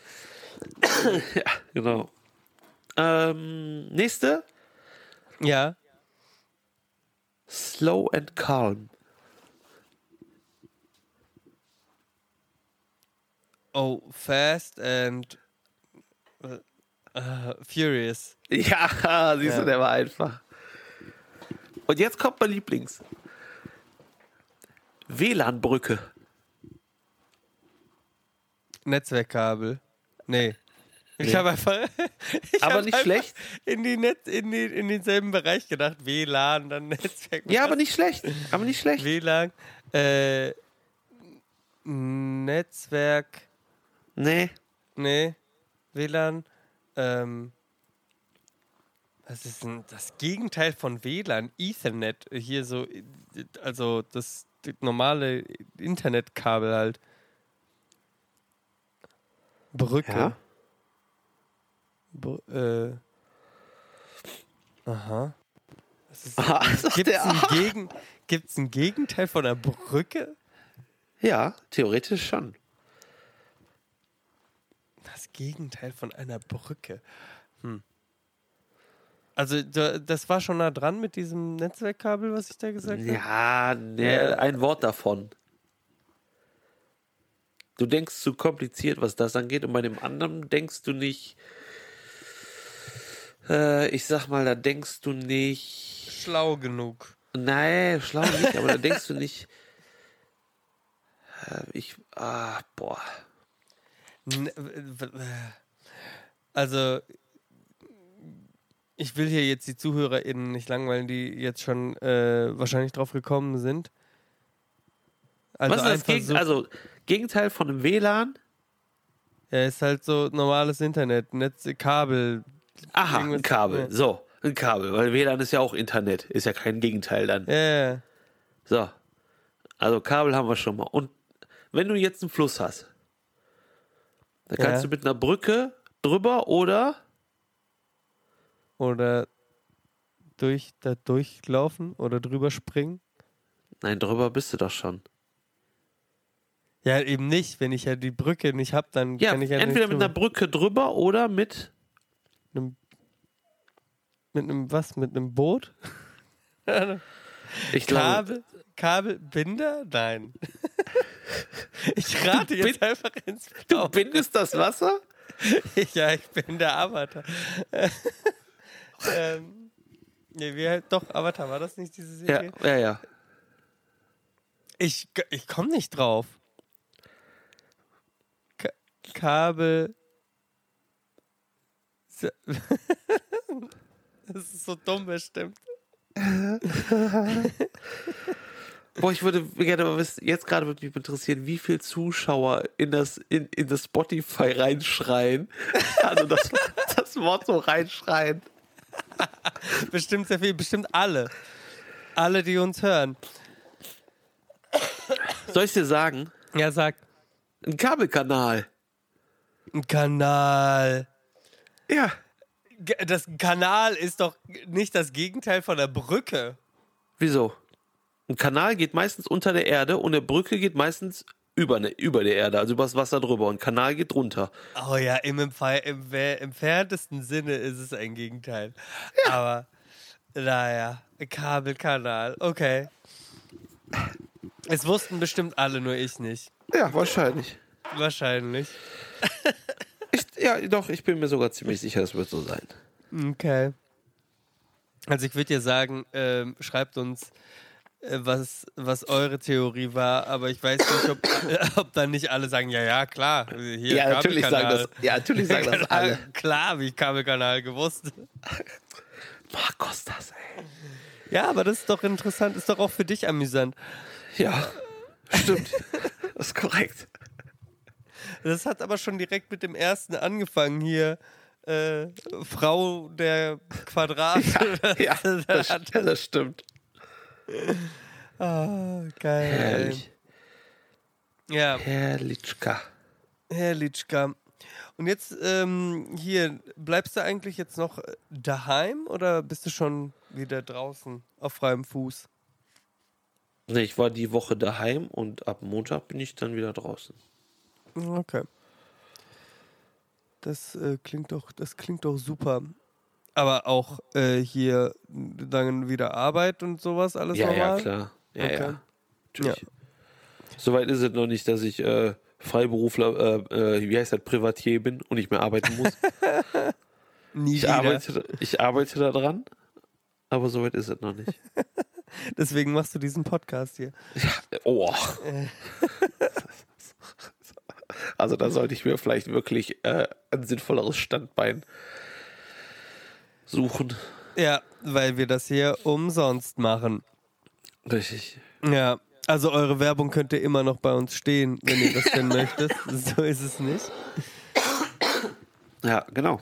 ja, genau. Ähm, nächste. Ja. Slow and calm. Oh, fast and äh, furious. Ja, siehst Ja. du, der war einfach. Und jetzt kommt mein Lieblings. WLAN-Brücke. Netzwerkkabel. Nee. Ich habe einfach. Ich Aber hab nicht einfach schlecht. In, die Netz, in, die, in denselben Bereich gedacht. WLAN, dann Netzwerk. Ja, aber nicht schlecht. Aber nicht schlecht. WLAN. Äh, Netzwerk. Nee. Nee. WLAN. Ähm. Was ist denn das Gegenteil von WLAN? Ethernet. Hier so. Also das, das normale Internetkabel halt. Brücke. Ja. Äh. Aha. Ah, Gibt es er, ein, ah. Gegen, gibt's ein Gegenteil von einer Brücke? Ja, theoretisch schon. Das Gegenteil von einer Brücke. Hm. Also, da- das war schon nah dran mit diesem Netzwerkkabel, was ich da gesagt habe? Ja, nee, Ja. ein Wort davon. Du denkst zu kompliziert, was das angeht, und bei dem anderen denkst du nicht. Äh, ich sag mal, da denkst du nicht. Schlau genug. Nein, schlau nicht, aber da denkst du nicht. Äh, ich. Ah, boah. Also, ich will hier jetzt die ZuhörerInnen nicht langweilen, die jetzt schon äh, wahrscheinlich drauf gekommen sind. Also was ist das Gegen so, also, Gegenteil von einem WLAN? ja, ist halt so normales Internet, Netz, Kabel. Aha, ein Kabel. ja. So, ein Kabel, weil WLAN ist ja auch Internet. Ist ja kein Gegenteil dann. Ja, ja. So. Also Kabel haben wir schon mal. Und wenn du jetzt einen Fluss hast, dann kannst du mit einer Brücke drüber oder Oder durch, da durchlaufen oder drüber springen. nein, drüber bist du doch schon. Ja, eben nicht. Wenn ich ja die Brücke nicht hab, dann Ja, kann ich ja entweder nicht mit einer. Brücke drüber oder mit Einem, mit einem was? Mit einem Boot? ich glaube, Kabel? Kabelbinder? Nein. ich rate jetzt bin- einfach ins du Blaue. bindest das Wasser? ja, ich bin der Avatar. ähm, nee, halt, doch, Avatar, war das nicht diese Ja, Serie? ja, ja. Ich, ich komme nicht drauf. Ka Kabel. Das ist so dumm bestimmt. Boah, ich würde gerne mal wissen, jetzt gerade würde mich interessieren, wie viele Zuschauer in das, in, in das Spotify reinschreien. Also das, das Wort so reinschreien. Bestimmt sehr viel, bestimmt alle. Alle, die uns hören. Soll ich dir sagen? Ja, sag. Ein Kabelkanal. Ein Kanal. Ja. Das Kanal ist doch nicht das Gegenteil von der Brücke. Wieso? Ein Kanal geht meistens unter der Erde und eine Brücke geht meistens über, ne, über der Erde, also übers Wasser drüber. Und ein Kanal geht drunter. Oh ja, im, im we- entferntesten Sinne ist es ein Gegenteil. Aber naja, Kabelkanal, okay. Es wussten bestimmt alle, nur ich nicht. Ja, wahrscheinlich. Wahrscheinlich. Ja, doch, ich bin mir sogar ziemlich sicher, es wird so sein. Okay. Also ich würde dir sagen, ähm, schreibt uns, äh, was, was eure Theorie war, aber ich weiß nicht, ob, äh, ob dann nicht alle sagen, ja, ja, klar. Hier, Ja, natürlich sagen das, ja, natürlich sagen das alle. Klar, habe ich Kabelkanal gewusst. Markus, das, ey. Ja, aber das ist doch interessant, ist doch auch für dich amüsant. Ja, stimmt. das ist korrekt. Das hat aber schon direkt mit dem ersten angefangen hier. Äh, Frau der Quadrat. Ja, das, ja, das stimmt. Ah, geil. Herrlich. Ja, Herrlichka. Herr Litschka. Und jetzt ähm, hier, bleibst du eigentlich jetzt noch daheim oder bist du schon wieder draußen auf freiem Fuß? Nee, ich war die Woche daheim und ab Montag bin ich dann wieder draußen. Okay. Das äh, klingt doch, das klingt doch super. Aber auch äh, hier dann wieder Arbeit und sowas alles Ja, normal? ja, klar. Ja, Okay. ja. Natürlich. Soweit ist es noch nicht, dass ich äh, Freiberufler, äh, äh, wie heißt das, Privatier bin und nicht mehr arbeiten muss. Nie Ich wieder. arbeite, ich arbeite da dran, aber soweit ist es noch nicht. Deswegen machst du diesen Podcast hier. Oh. Also da sollte ich mir vielleicht wirklich äh, ein sinnvolleres Standbein suchen. Ja, weil wir das hier umsonst machen. Richtig. Ja, also eure Werbung könnte immer noch bei uns stehen, wenn ihr das denn möchtet. So ist es nicht. Ja, genau.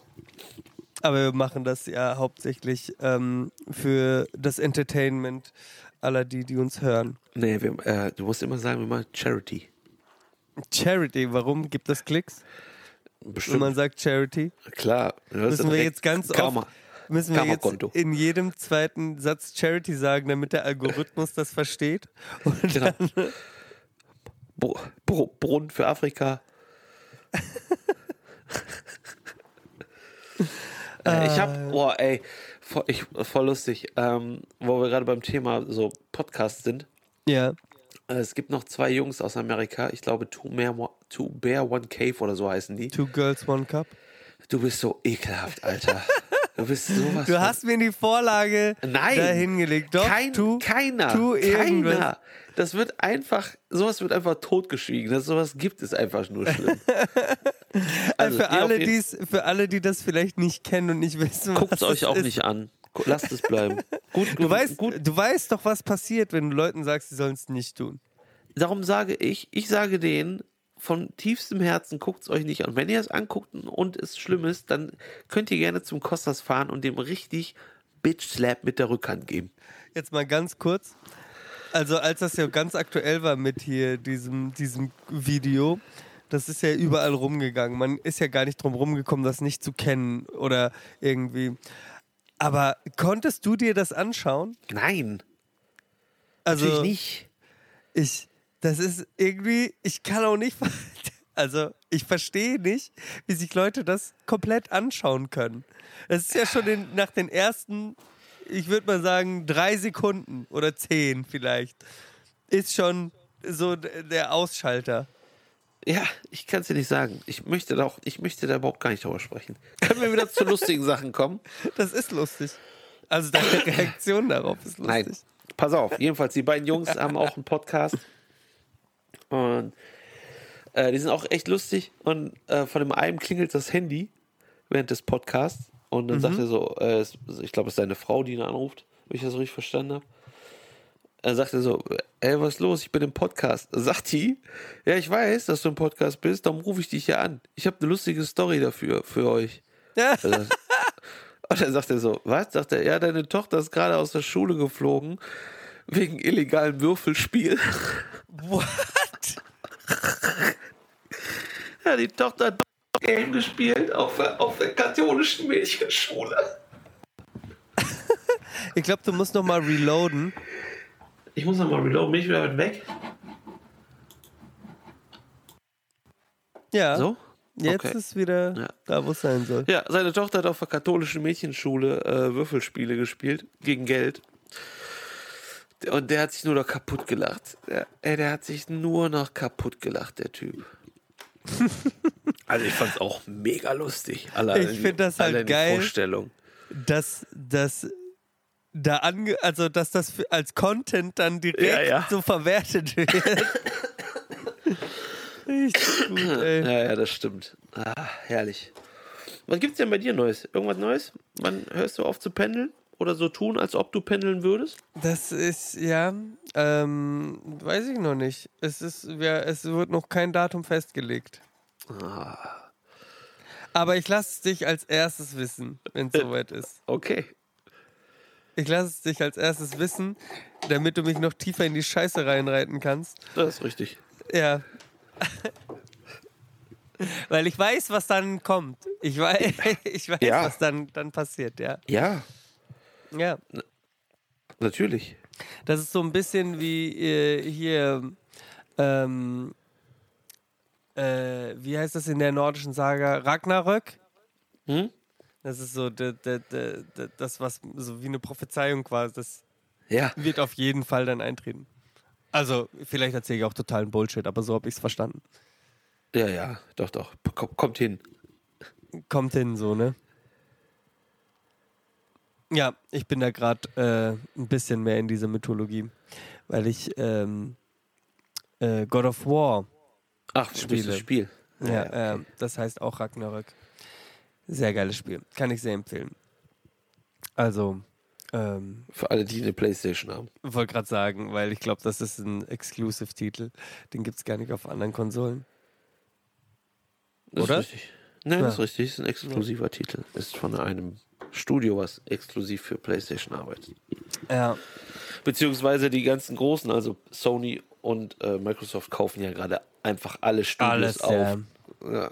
Aber wir machen das ja hauptsächlich ähm, für das Entertainment aller die, die uns hören. Nee, wir, äh, du musst immer sagen, wir machen Charity. Charity, warum gibt das Klicks? Wenn Bestimmt. man sagt Charity, Klar. Hörst müssen wir jetzt ganz Karma. oft müssen wir jetzt in jedem zweiten Satz Charity sagen, damit der Algorithmus das versteht. Und Genau. Br Br Brunnen für Afrika. äh, ich hab, boah, ey, voll, ich, voll lustig, ähm, wo wir gerade beim Thema so Podcast sind. ja, Äh, es gibt noch zwei Jungs aus Amerika, ich glaube Two, Bear, Two Bear One Cave oder so heißen die. Two Girls, One Cup. Du bist so ekelhaft, Alter. Du bist sowas. Du hast mir die Vorlage Nein. da hingelegt. Doch, Kein, tu, keiner. tu irgendwas. keiner. Das wird einfach, sowas wird einfach totgeschwiegen. Das sowas gibt es einfach nur schlimm. Also, für, ihr auf alle, für alle, die das vielleicht nicht kennen und nicht wissen, Guckt es euch auch ist. nicht an. Lasst es bleiben. Gut, Du gut, weißt, gut. du weißt doch, was passiert, wenn du Leuten sagst, sie sollen es nicht tun. Darum sage ich, ich sage denen von tiefstem Herzen, guckt es euch nicht an. Wenn ihr es anguckt und es schlimm ist, dann könnt ihr gerne zum Kostas fahren und dem richtig Bitch Slap mit der Rückhand geben. Jetzt mal ganz kurz. Also als das ja ganz aktuell war mit hier diesem, diesem Video, das ist ja überall rumgegangen. Man ist ja gar nicht drum rumgekommen, das nicht zu kennen oder irgendwie. Aber konntest du dir das anschauen? Nein, Also natürlich nicht. ich, das ist irgendwie, ich kann auch nicht, also ich verstehe nicht, wie sich Leute das komplett anschauen können. Das ist ja schon in, nach den ersten, ich würde mal sagen, drei Sekunden oder zehn vielleicht, ist schon so der Ausschalter. Ja, ich kann es dir nicht sagen. Ich möchte da auch, ich möchte da überhaupt gar nicht drüber sprechen. Können wir wieder zu lustigen Sachen kommen? Das ist lustig. Also deine Reaktion darauf ist lustig. Nein. Pass auf, jedenfalls, die beiden Jungs haben auch einen Podcast. Und äh, die sind auch echt lustig. Und äh, von dem einen klingelt das Handy während des Podcasts. Und dann sagt er so, äh, ich glaube, es ist seine Frau, die ihn anruft, wenn ich das richtig verstanden habe. Er sagt er so, ey, was ist los? Ich bin im Podcast. Sagt die, ja, ich weiß, dass du im Podcast bist, darum rufe ich dich ja an. Ich habe eine lustige Story dafür, für euch. Ja. Und dann sagt er so, was? Sagt er, ja, deine Tochter ist gerade aus der Schule geflogen wegen illegalen Würfelspiel. What? Ja, die Tochter hat Game gespielt auf, der- auf der katholischen Mädchenschule. Ich glaube, du musst noch mal reloaden. Ich muss nochmal reloaden, bin ich wieder weg? Ja. So? Jetzt Okay. ist wieder Ja. da, wo es sein soll. Ja, seine Tochter hat auf der katholischen Mädchenschule äh, Würfelspiele gespielt, gegen Geld. Und der hat sich nur noch kaputt gelacht. Der, ey, der hat sich nur noch kaputt gelacht, der Typ. also ich fand's auch mega lustig. Allein Ich die- find das halt geil. Vorstellung. dass das da ange also dass das als Content dann direkt Ja, ja. so verwertet wird. Richtig gut, ey. Ja, ja, das stimmt. Ah, herrlich. Was gibt's denn bei dir Neues? Irgendwas Neues? Wann hörst du auf zu pendeln? Oder so tun, als ob du pendeln würdest? Das ist ja, ähm, weiß ich noch nicht. Es ist, ja, es wird noch kein Datum festgelegt. Ah, Aber ich lasse es dich als erstes wissen, wenn es soweit ist. okay. Ich lasse es dich als erstes wissen, damit du mich noch tiefer in die Scheiße reinreiten kannst. Das ist richtig. Ja. Weil ich weiß, was dann kommt. Ich weiß, ich weiß Ja. was dann, dann passiert, ja. Ja, Ja. natürlich. Das ist so ein bisschen wie äh, hier, ähm, äh, wie heißt das in der nordischen Saga? Ragnarök? Hm? Das ist so de, de, de, das, was so wie eine Prophezeiung quasi. Das Ja. wird auf jeden Fall dann eintreten. Also, vielleicht erzähle ich auch totalen Bullshit, aber so habe ich es verstanden. Ja, ja, doch, doch. Komm, kommt hin. Kommt hin, so, ne? Ja, ich bin da gerade äh, ein bisschen mehr in dieser Mythologie, weil ich ähm, äh, God of War Ach, Spiele. Spiele. Spiel. Ja, Ja, okay. ähm, das heißt auch Ragnarök. Sehr geiles Spiel. Kann ich sehr empfehlen. Also, ähm, Für alle, die eine Playstation haben. wollte gerade sagen, weil ich glaube, das ist ein Exclusive-Titel. Den gibt es gar nicht auf anderen Konsolen. Das Oder? Ist richtig. Nein, Ja. das ist richtig. Ist ein exklusiver Titel. Ist von einem Studio, was exklusiv für PlayStation arbeitet. Ja, Beziehungsweise die ganzen großen, also Sony und äh, Microsoft kaufen ja gerade einfach alle Studios alles. auf. Ja, Ja.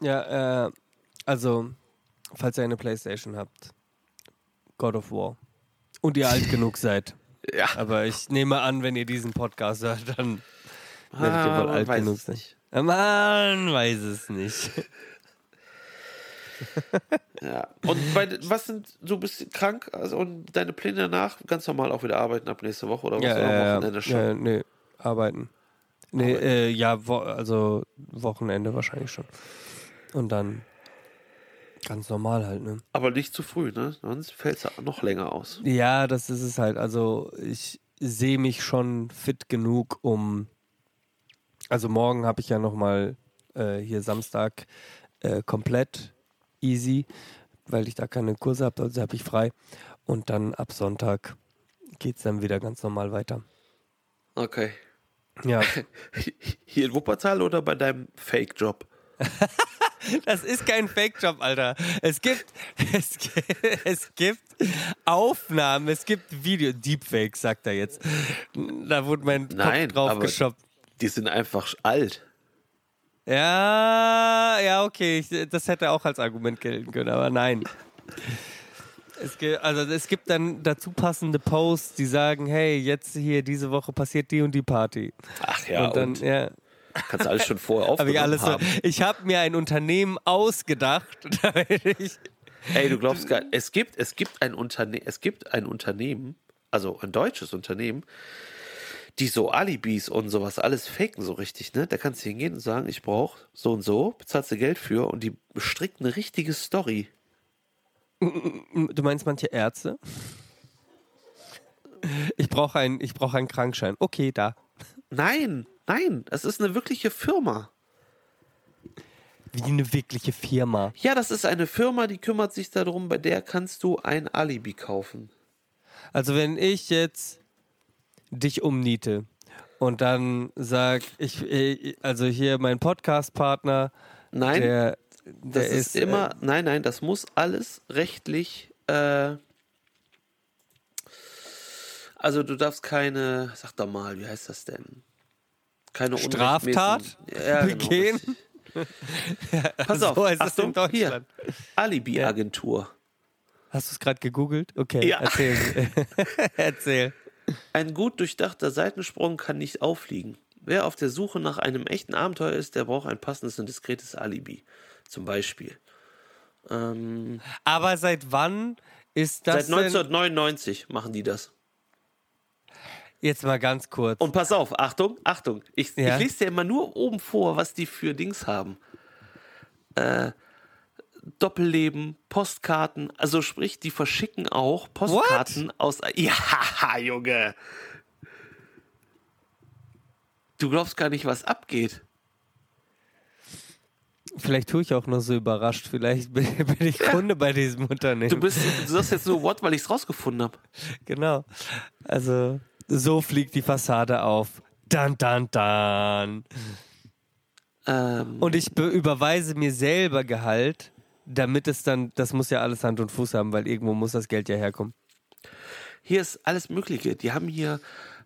Ja äh, also, falls ihr eine Playstation habt, God of War. Und ihr alt genug seid. ja. Aber ich nehme an, wenn ihr diesen Podcast hört, dann werdet ihr Ah, wohl man alt genug sein. nicht. Man weiß es nicht. Ja. Und bei, was sind, du bist krank also, und deine Pläne danach ganz normal auch wieder arbeiten ab nächste Woche oder was? Ja, oder ja, Wochenende schon? ja, nee, arbeiten. Nee, Arbeiten. Äh, ja, wo, also Wochenende wahrscheinlich schon. Und dann ganz normal halt, ne? Aber nicht zu früh, ne? Sonst fällt es noch länger aus. Ja, das ist es halt. Also ich sehe mich schon fit genug, um. Also morgen habe ich ja nochmal äh, hier Samstag äh, komplett easy, weil ich da keine Kurse habe, also habe ich frei. Und dann ab Sonntag geht es dann wieder ganz normal weiter. Okay. Ja, Hier in Wuppertal oder bei deinem Fake-Job? das ist kein Fake-Job, Alter. Es gibt, es, es gibt Aufnahmen, es gibt Video, Deepfake, sagt er jetzt. Da wurde mein Nein, Kopf drauf aber-. Die sind einfach alt. Ja, ja, okay. Ich, das hätte auch als Argument gelten können, aber nein. Es gibt, also es gibt dann dazu passende Posts, die sagen, hey, jetzt hier diese Woche passiert die und die Party. Ach ja, und dann, und ja, kannst alles schon vorher ich aufgenommen alles so. haben. Ich habe mir ein Unternehmen ausgedacht, ich. Ey, du glaubst gar es gibt, es gibt ein Unternehmen, es gibt ein Unternehmen, also ein deutsches Unternehmen, die so Alibis und sowas alles faken so richtig, ne? Da kannst du hingehen und sagen, ich brauche so und so, bezahlst du Geld für und die strickt eine richtige Story. Du meinst manche Ärzte? Ich brauche einen, ich brauche einen Krankschein. Okay, da. Nein, nein, es ist eine wirkliche Firma. Wie eine wirkliche Firma. Ja, das ist eine Firma, die kümmert sich darum, bei der kannst du ein Alibi kaufen. Also wenn ich jetzt dich umniete und dann sag ich, äh, also hier mein Podcast-Partner, Nein, der, der das ist, äh, immer, nein, nein, das muss alles rechtlich, äh, also du darfst keine, sag doch mal, wie heißt das denn? Keine Straftat ja, genau, begehen? richtig. Pass auf, so ist Achtung, in Deutschland. hier, Alibi-Agentur. Hast du es gerade gegoogelt? Okay, Ja. erzähl. erzähl. Ein gut durchdachter Seitensprung kann nicht auffliegen. Wer auf der Suche nach einem echten Abenteuer ist, der braucht ein passendes und diskretes Alibi. Zum Beispiel. Ähm, Aber seit wann ist das seit denn? 1999 machen die das. Jetzt mal ganz kurz. Und pass auf, Achtung, Achtung. Ich, Ja. ich lese dir immer nur oben vor, was die für Dings haben. Äh, Doppelleben, Postkarten, also sprich, die verschicken auch Postkarten aus. Ja, Junge. Du glaubst gar nicht, was abgeht. Vielleicht tue ich auch nur so überrascht. Vielleicht bin, bin ich Kunde bei diesem Unternehmen. Du bist, du sagst jetzt nur What, weil ich es rausgefunden habe. Genau. Also, so fliegt die Fassade auf. Dan, dan, dan. Ähm, Und ich be- überweise mir selber Gehalt, damit es dann, das muss ja alles Hand und Fuß haben, weil irgendwo muss das Geld ja herkommen. hier ist alles Mögliche. Die haben hier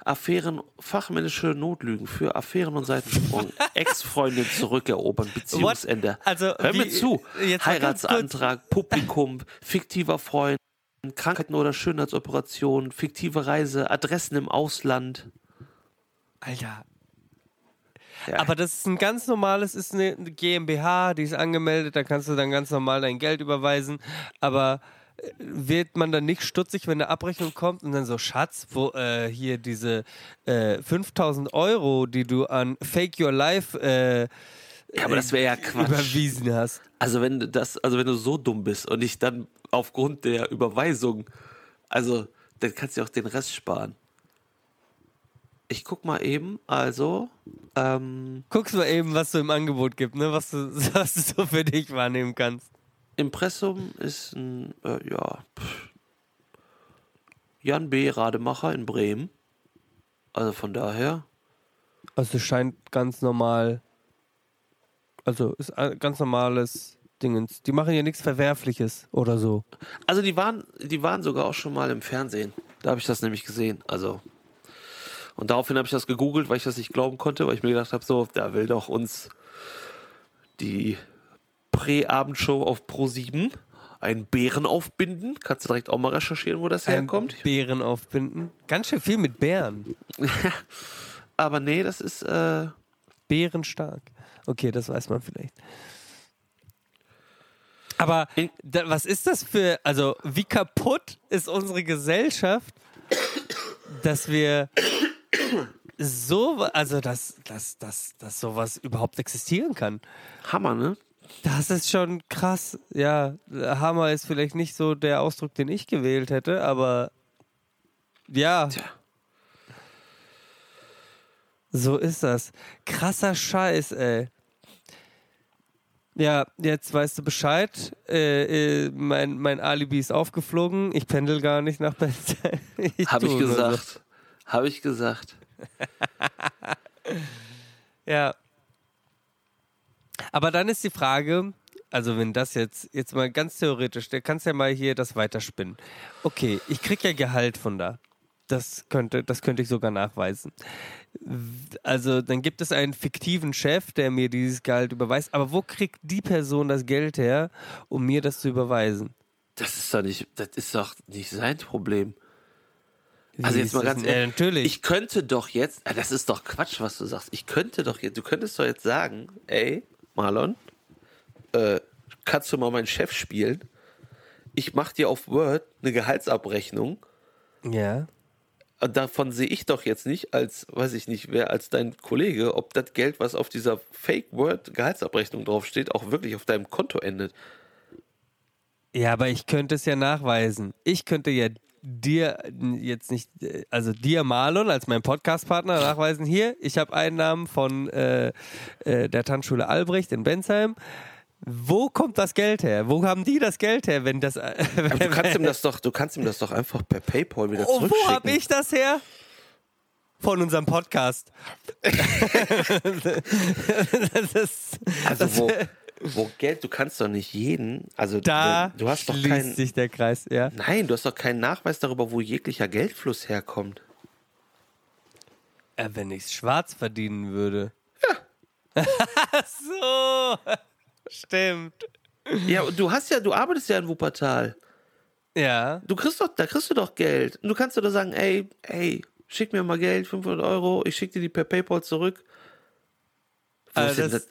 Affären, fachmännische Notlügen für Affären und Seitensprung, Ex-Freundin zurückerobern, Beziehungsende. What? Also, Hör mir zu. Heiratsantrag, Publikum, fiktiver Freund, Krankheiten oder Schönheitsoperation, fiktive Reise, Adressen im Ausland. Alter. Ja. Aber das ist ein ganz normales, ist eine GmbH, die ist angemeldet, da kannst du dann ganz normal dein Geld überweisen. Aber äh, wird man dann nicht stutzig, wenn eine Abrechnung kommt und dann so, Schatz, wo äh, hier diese äh, 5000 Euro, die du an Fake Your Life äh, ja, aber das wäre ja Quatsch. überwiesen hast. Also wenn du das, also wenn du so dumm bist und ich dann aufgrund der Überweisung, also dann kannst du auch den Rest sparen. Ich guck mal eben. Also, ähm, Guckst mal eben, was du im Angebot gibt, ne? Was du, was du so für dich wahrnehmen kannst. Impressum ist ein, äh, ja, pff. Jan B. Rademacher in Bremen. Also von daher. Also scheint ganz normal. Also ist ein ganz normales Dingens. Die machen ja nichts Verwerfliches oder so. Also die waren, die waren sogar auch schon mal im Fernsehen. Da habe ich das nämlich gesehen. Also. Und daraufhin habe ich das gegoogelt, weil ich das nicht glauben konnte, weil ich mir gedacht habe, so, da will doch uns die Prä-Abendshow auf Pro 7 einen Bären aufbinden. Kannst du direkt auch mal recherchieren, wo das herkommt. Ein Bären aufbinden. Ganz schön viel mit Bären. Aber nee, das ist, äh, Bärenstark. Okay, das weiß man vielleicht. Aber da, was ist das für, also wie kaputt ist unsere Gesellschaft, dass wir so, also dass, dass, dass, dass sowas überhaupt existieren kann? Hammer, ne? Das ist schon krass. Ja, Hammer ist vielleicht nicht so der Ausdruck, den ich gewählt hätte, aber ja, Tja. so ist das. Krasser Scheiß, ey. Ja, jetzt weißt du Bescheid. Äh, äh, mein, mein Alibi ist aufgeflogen. Ich pendel gar nicht nach Bensheim. Habe ich nur so. gesagt. Habe ich gesagt. Ja. Aber dann ist die Frage, also wenn das jetzt, jetzt mal ganz theoretisch, der kannst ja mal hier das weiterspinnen. Okay, ich krieg ja Gehalt von da. Das könnte, das könnte ich sogar nachweisen. Also dann gibt es einen fiktiven Chef, der mir dieses Gehalt überweist. Aber wo kriegt die Person das Geld her, um mir das zu überweisen? Das ist doch nicht, das ist doch nicht sein Problem. Also Wie jetzt ist mal ganz ehrlich, Ja, natürlich. ich könnte doch jetzt, ah, das ist doch Quatsch, was du sagst. Ich könnte doch jetzt, du könntest doch jetzt sagen, ey, Marlon, äh, kannst du mal meinen Chef spielen? Ich mach dir auf Word eine Gehaltsabrechnung ja. Davon sehe ich doch jetzt nicht als, weiß ich nicht, wer als dein Kollege, ob das Geld, was auf dieser Fake Word Gehaltsabrechnung draufsteht, auch wirklich auf deinem Konto endet. Ja, aber ich könnte es ja nachweisen. Ich könnte ja dir jetzt nicht, also dir Marlon als mein Podcastpartner nachweisen, hier, ich habe Einnahmen von äh, äh, der Tanzschule Albrecht in Bensheim. Wo kommt das Geld her? Wo haben die das Geld her, wenn das... Äh, du kannst ihm das doch, du kannst ihm das doch einfach per PayPal wieder oh, zurückschicken. wo habe ich das her? Von unserem Podcast. das ist, Also wo, wo Geld, du kannst doch nicht jeden, also da du hast doch schließt keinen, sich der Kreis, ja. nein, du hast doch keinen Nachweis darüber, wo jeglicher Geldfluss herkommt. Äh, wenn ich es schwarz verdienen würde. Ja. so. Stimmt. Ja, und du hast ja, du arbeitest ja in Wuppertal. Ja. Du kriegst doch, da kriegst du doch Geld. Und du kannst doch sagen, ey, ey, schick mir mal Geld, 500 Euro, ich schick dir die per PayPal zurück. Also das- das?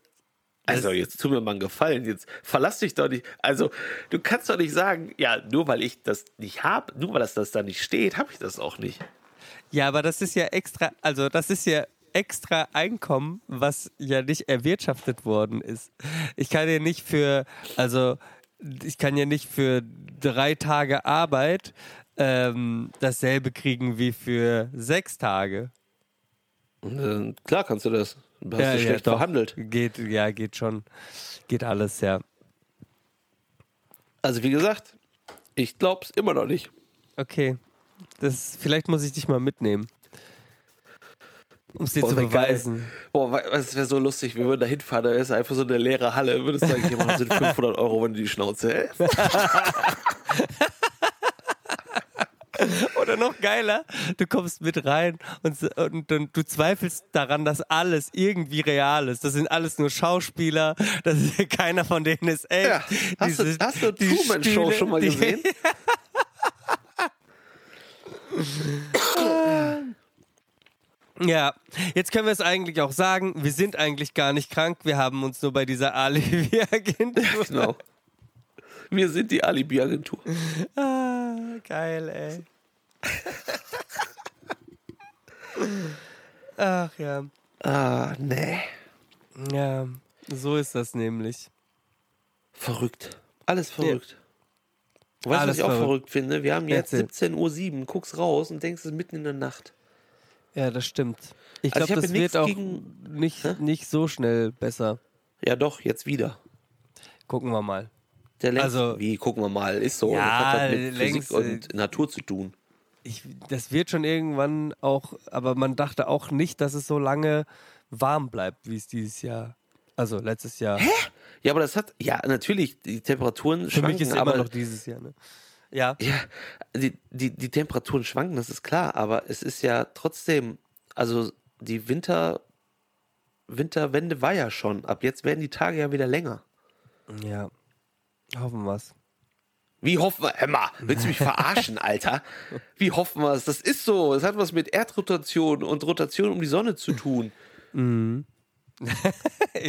Also jetzt tu mir mal einen Gefallen, jetzt verlass dich doch nicht. Also du kannst doch nicht sagen, ja, nur weil ich das nicht habe, nur weil das, das da nicht steht, habe ich das auch nicht. Ja, aber das ist ja extra, also das ist ja extra Einkommen, was ja nicht erwirtschaftet worden ist. Ich kann ja nicht für, also ich kann ja nicht für drei Tage Arbeit ähm, dasselbe kriegen wie für sechs Tage. Äh, klar kannst du das. Du hast ja, du ja, schlecht doch. verhandelt. Geht, ja, geht schon. Geht alles, ja. Also wie gesagt, ich glaub's immer noch nicht. Okay. Das, vielleicht muss ich dich mal mitnehmen. Um es dir Boah, zu wär geil. beweisen. Boah, es wäre so lustig, wir würden da hinfahren, da ist einfach so eine leere Halle, würdest sagen, hier machen sind 500 Euro, wenn du die Schnauze hältst. Oder noch geiler, du kommst mit rein und, und, und du zweifelst daran, dass alles irgendwie real ist. Das sind alles nur Schauspieler, das ist, keiner von denen ist echt. Ja. Hast, du, hast du Truman Show Stühle, schon mal die- gesehen? Ja, jetzt können wir es eigentlich auch sagen, wir sind eigentlich gar nicht krank, wir haben uns nur bei dieser Alibi-Agentur. Genau. Wir sind die Alibi-Agentur. Ah, geil, ey. Ach ja. Ah, nee. Ja, so ist das nämlich. Verrückt. Alles verrückt. Weißt du, was ich auch verrückt. verrückt finde? Wir haben jetzt Erzähl. 17.07 Uhr, guckst raus und denkst, es ist mitten in der Nacht. Ja, das stimmt. Ich Also glaube, das wird auch gegen- nicht, nicht so schnell besser. Ja, doch, jetzt wieder. Gucken wir mal. Der längst, Also- wie, gucken wir mal, ist so. Ja, das hat was mit längst, Physik und Natur zu tun. Ich, das wird schon irgendwann auch, aber man dachte auch nicht, dass es so lange warm bleibt, wie es dieses Jahr, also letztes Jahr. Ja, aber das hat, ja, natürlich, die Temperaturen Für schwanken, mich ist es aber immer noch dieses Jahr. Ne? Ja. Ja, die, die, die Temperaturen schwanken, das ist klar, aber es ist ja trotzdem, also die Winter, Winterwende war ja schon. Ab jetzt werden die Tage ja wieder länger. Ja. Hoffen wir's. Wie hoffen wir, Emma, willst du mich verarschen, Alter? Wie hoffen wir es? Das ist so. Es hat was mit Erdrotation und Rotation um die Sonne zu tun.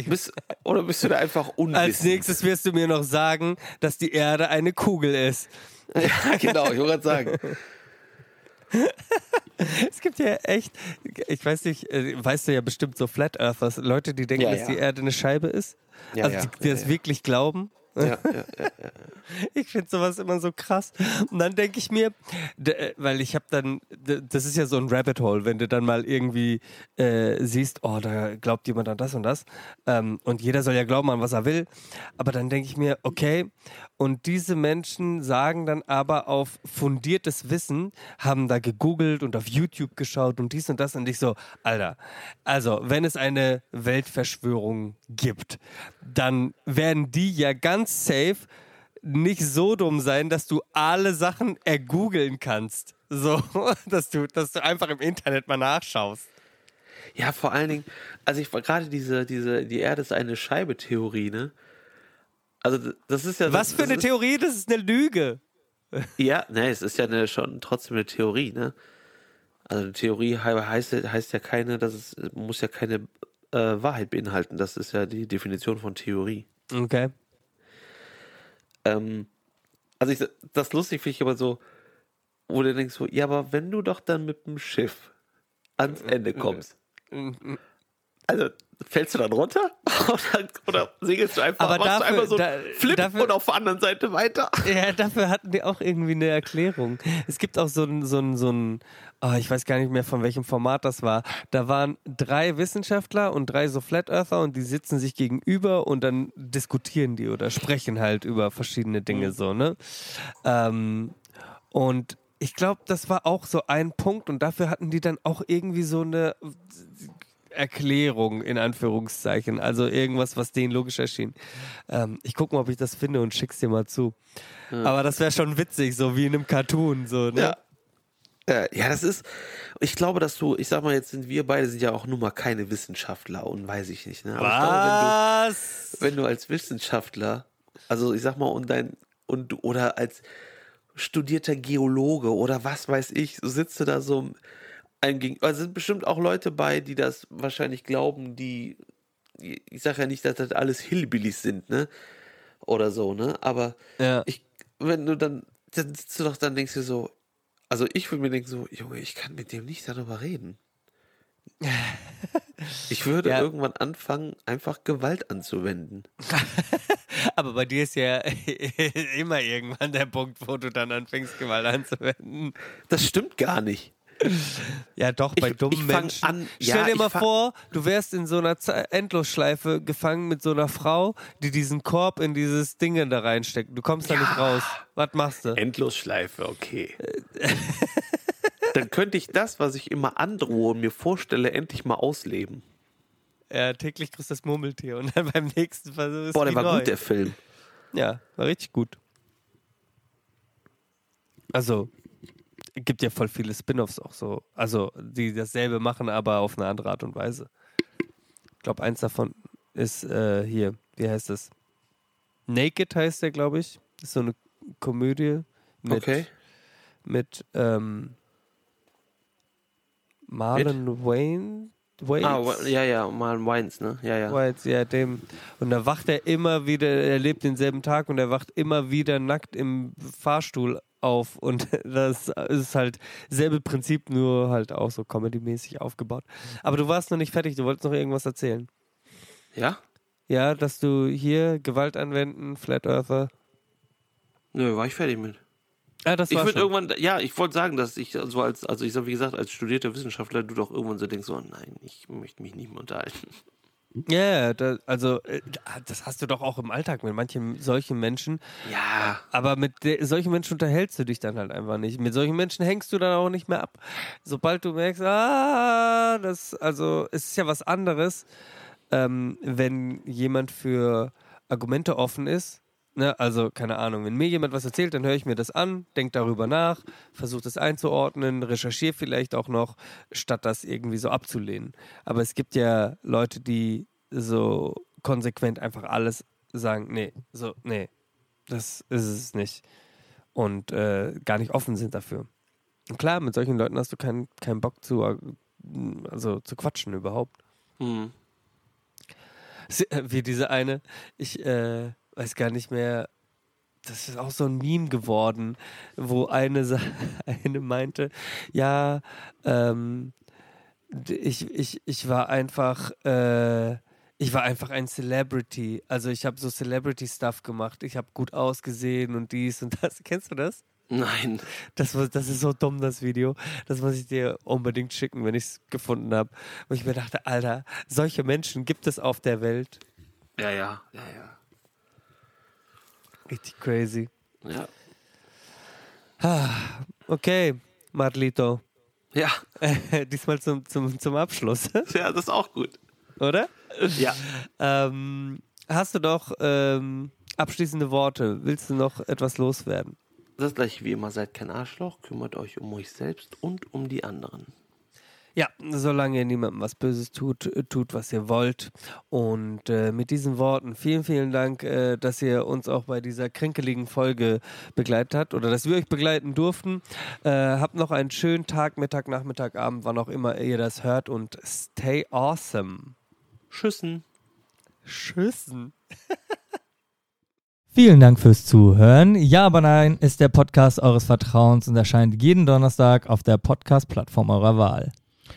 Bist, oder bist du da einfach unwissend? Als nächstes wirst du mir noch sagen, dass die Erde eine Kugel ist. Ja, genau, ich wollte gerade sagen. Es gibt ja echt, ich weiß nicht, äh, weißt du ja bestimmt so Flat Earthers, Leute, die denken, Ja, dass ja. die Erde eine Scheibe ist. Ja, also die, die das wirklich glauben. Ja, ja, ja. Ich finde sowas immer so krass. Und dann denke ich mir, äh, weil ich habe dann, das ist ja so ein Rabbit Hole, wenn du dann mal irgendwie äh, siehst, oh, da glaubt jemand an das und das. Ähm, und jeder soll ja glauben an was er will. Aber dann denke ich mir, okay, und diese Menschen sagen dann aber auf fundiertes Wissen, haben da gegoogelt und auf YouTube geschaut und dies und das. Und ich so, Alter, also wenn es eine Weltverschwörung gibt, dann werden die ja ganz safe nicht so dumm sein, dass du alle Sachen ergoogeln kannst. So, dass du, dass du einfach im Internet mal nachschaust. Ja, vor allen Dingen, also ich war gerade diese, diese, die Erde ist eine Scheibe-Theorie, ne? Also das ist ja. Was das, für eine das Theorie, das ist eine Lüge. Ist, ja, ne, es ist ja eine, schon trotzdem eine Theorie, ne? Also eine Theorie he- heißt, ja- heißt ja keine, dass es muss ja keine äh, Wahrheit beinhalten. Das ist ja die Definition von Theorie. Okay. Ähm, also ich, das lustig finde ich aber so, wo du denkst so, ja, aber wenn du doch dann mit dem Schiff ans Ende kommst, also fällst du dann runter oder, oder segelst du einfach, Aber machst dafür- du einfach so da- Flip dafür- und auf der anderen Seite weiter? Ja, dafür hatten die auch irgendwie eine Erklärung. Es gibt auch so ein, so ein, so ein oh, ich weiß gar nicht mehr, von welchem Format das war. Da waren drei Wissenschaftler und drei so Flat Earther und die sitzen sich gegenüber und dann diskutieren die oder sprechen halt über verschiedene Dinge so, ne? Ähm, und ich glaube, das war auch so ein Punkt und dafür hatten die dann auch irgendwie so eine Erklärung in Anführungszeichen, also irgendwas, was denen logisch erschien. Ähm, ich gucke mal, ob ich das finde und schick's dir mal zu. Aber das wäre schon witzig, so wie in einem Cartoon, so, ne? Ja. Ja, das ist, ich glaube, dass du, ich sag mal, jetzt sind wir beide sind ja auch nun mal keine Wissenschaftler und weiß ich nicht, ne? Aber ich glaube, Was? wenn du, wenn du als Wissenschaftler, also ich sag mal, und dein, und oder als studierter Geologe oder was weiß ich, so sitzt du da so ein gegen, also sind bestimmt auch Leute bei, die das wahrscheinlich glauben, die, ich sag ja nicht, dass das alles Hillbillies sind, ne? Oder so, ne? Aber Ja. ich, wenn du dann, dann sitzt du doch, dann denkst du so, also ich würde mir denken so, Junge, ich kann mit dem nicht darüber reden. Ich würde Ja. irgendwann anfangen, einfach Gewalt anzuwenden. Aber bei dir ist ja immer irgendwann der Punkt, wo du dann anfängst, Gewalt anzuwenden. Das stimmt gar nicht. Ja, doch, bei Ich- dummen ich Menschen. an- Stell ja, dir mal vor, du wärst in so einer Endlosschleife gefangen mit so einer Frau, die diesen Korb in dieses Ding da reinsteckt. Du kommst da nicht raus. Was machst du? Endlosschleife, okay. Dann könnte ich das, was ich immer androhe und mir vorstelle, endlich mal ausleben. Ja, täglich grüßt das Murmeltier und dann beim nächsten Versuch ist Boah, der war neu. gut, der Film. Ja, war richtig gut. Also, gibt ja voll viele Spin-offs auch so. Also, die dasselbe machen, aber auf eine andere Art und Weise. Ich glaube, eins davon ist äh, hier, wie heißt das? Naked heißt der, glaube ich. Ist so eine Komödie mit, Okay. mit ähm, Marlon Wayne. Wayne? Ah, ja, ja, mal Wines, ne? Ja, ja. Whites, ja, dem. Und da wacht er immer wieder, er lebt denselben Tag und er wacht immer wieder nackt im Fahrstuhl auf. Und das ist halt selbe Prinzip, nur halt auch so comedy-mäßig aufgebaut. Aber du warst noch nicht fertig, du wolltest noch irgendwas erzählen. Ja? Ja, dass du hier Gewalt anwenden, Flat Earther. Nö, war ich fertig mit. Ja, das Ich würde irgendwann, ja, ich wollte sagen, dass ich so als, also ich sag, wie gesagt, als studierter Wissenschaftler, du doch irgendwann so denkst, so, nein, ich möchte mich nicht mehr unterhalten. Ja, da, also äh, das hast du doch auch im Alltag mit manchen solchen Menschen. Ja. Aber mit solchen Menschen unterhältst du dich dann halt einfach nicht. Mit solchen Menschen hängst du dann auch nicht mehr ab. Sobald du merkst, ah, das, also es ist ja was anderes, ähm, wenn jemand für Argumente offen ist. Ne? Also, keine Ahnung, wenn mir jemand was erzählt, dann höre ich mir das an, denke darüber nach, versuche das einzuordnen, recherchiere vielleicht auch noch, statt das irgendwie so abzulehnen. Aber es gibt ja Leute, die so konsequent einfach alles sagen, nee, so, nee, das ist es nicht. Und äh, gar nicht offen sind dafür. Und klar, mit solchen Leuten hast du keinen keinen Bock zu, äh, also zu quatschen überhaupt. Hm. Äh, Wie diese eine, ich äh, weiß gar nicht mehr, das ist auch so ein Meme geworden, wo eine, eine meinte, ja, ähm, ich, ich, ich war einfach, äh, ich war einfach ein Celebrity. Also ich habe so Celebrity-Stuff gemacht. Ich habe gut ausgesehen und dies und das. Kennst du das? Nein. Das, das ist so dumm, das Video. Das muss ich dir unbedingt schicken, wenn ich es gefunden habe. Wo ich mir dachte, Alter, solche Menschen gibt es auf der Welt. Ja, ja, ja, ja. Richtig crazy. Ja. Okay, Marlito. Ja, Diesmal zum, zum, zum Abschluss, ja, das ist auch gut. oder? Ja. Ähm, hast du doch ähm, abschließende Worte? Willst du noch etwas loswerden? Das gleiche wie immer, seid kein Arschloch, kümmert euch um euch selbst und um die anderen. Ja, solange ihr niemandem was Böses tut, äh, tut, was ihr wollt. Und äh, mit diesen Worten vielen, vielen Dank, äh, dass ihr uns auch bei dieser kränkeligen Folge begleitet habt oder dass wir euch begleiten durften. Äh, habt noch einen schönen Tag, Mittag, Nachmittag, Abend, wann auch immer ihr das hört und stay awesome. Schüssen. Schüssen. Vielen Dank fürs Zuhören. Ja, aber nein ist der Podcast eures Vertrauens und erscheint jeden Donnerstag auf der Podcast-Plattform eurer Wahl.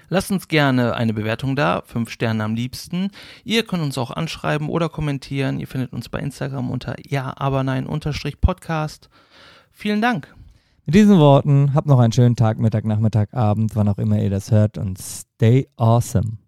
Lasst uns gerne eine Bewertung da, fünf Sterne am liebsten. Ihr könnt uns auch anschreiben oder kommentieren. Ihr findet uns bei Instagram unter ja, aber nein unterstrich Podcast. Vielen Dank. Mit diesen Worten, habt noch einen schönen Tag, Mittag, Nachmittag, Abend, wann auch immer ihr das hört und stay awesome.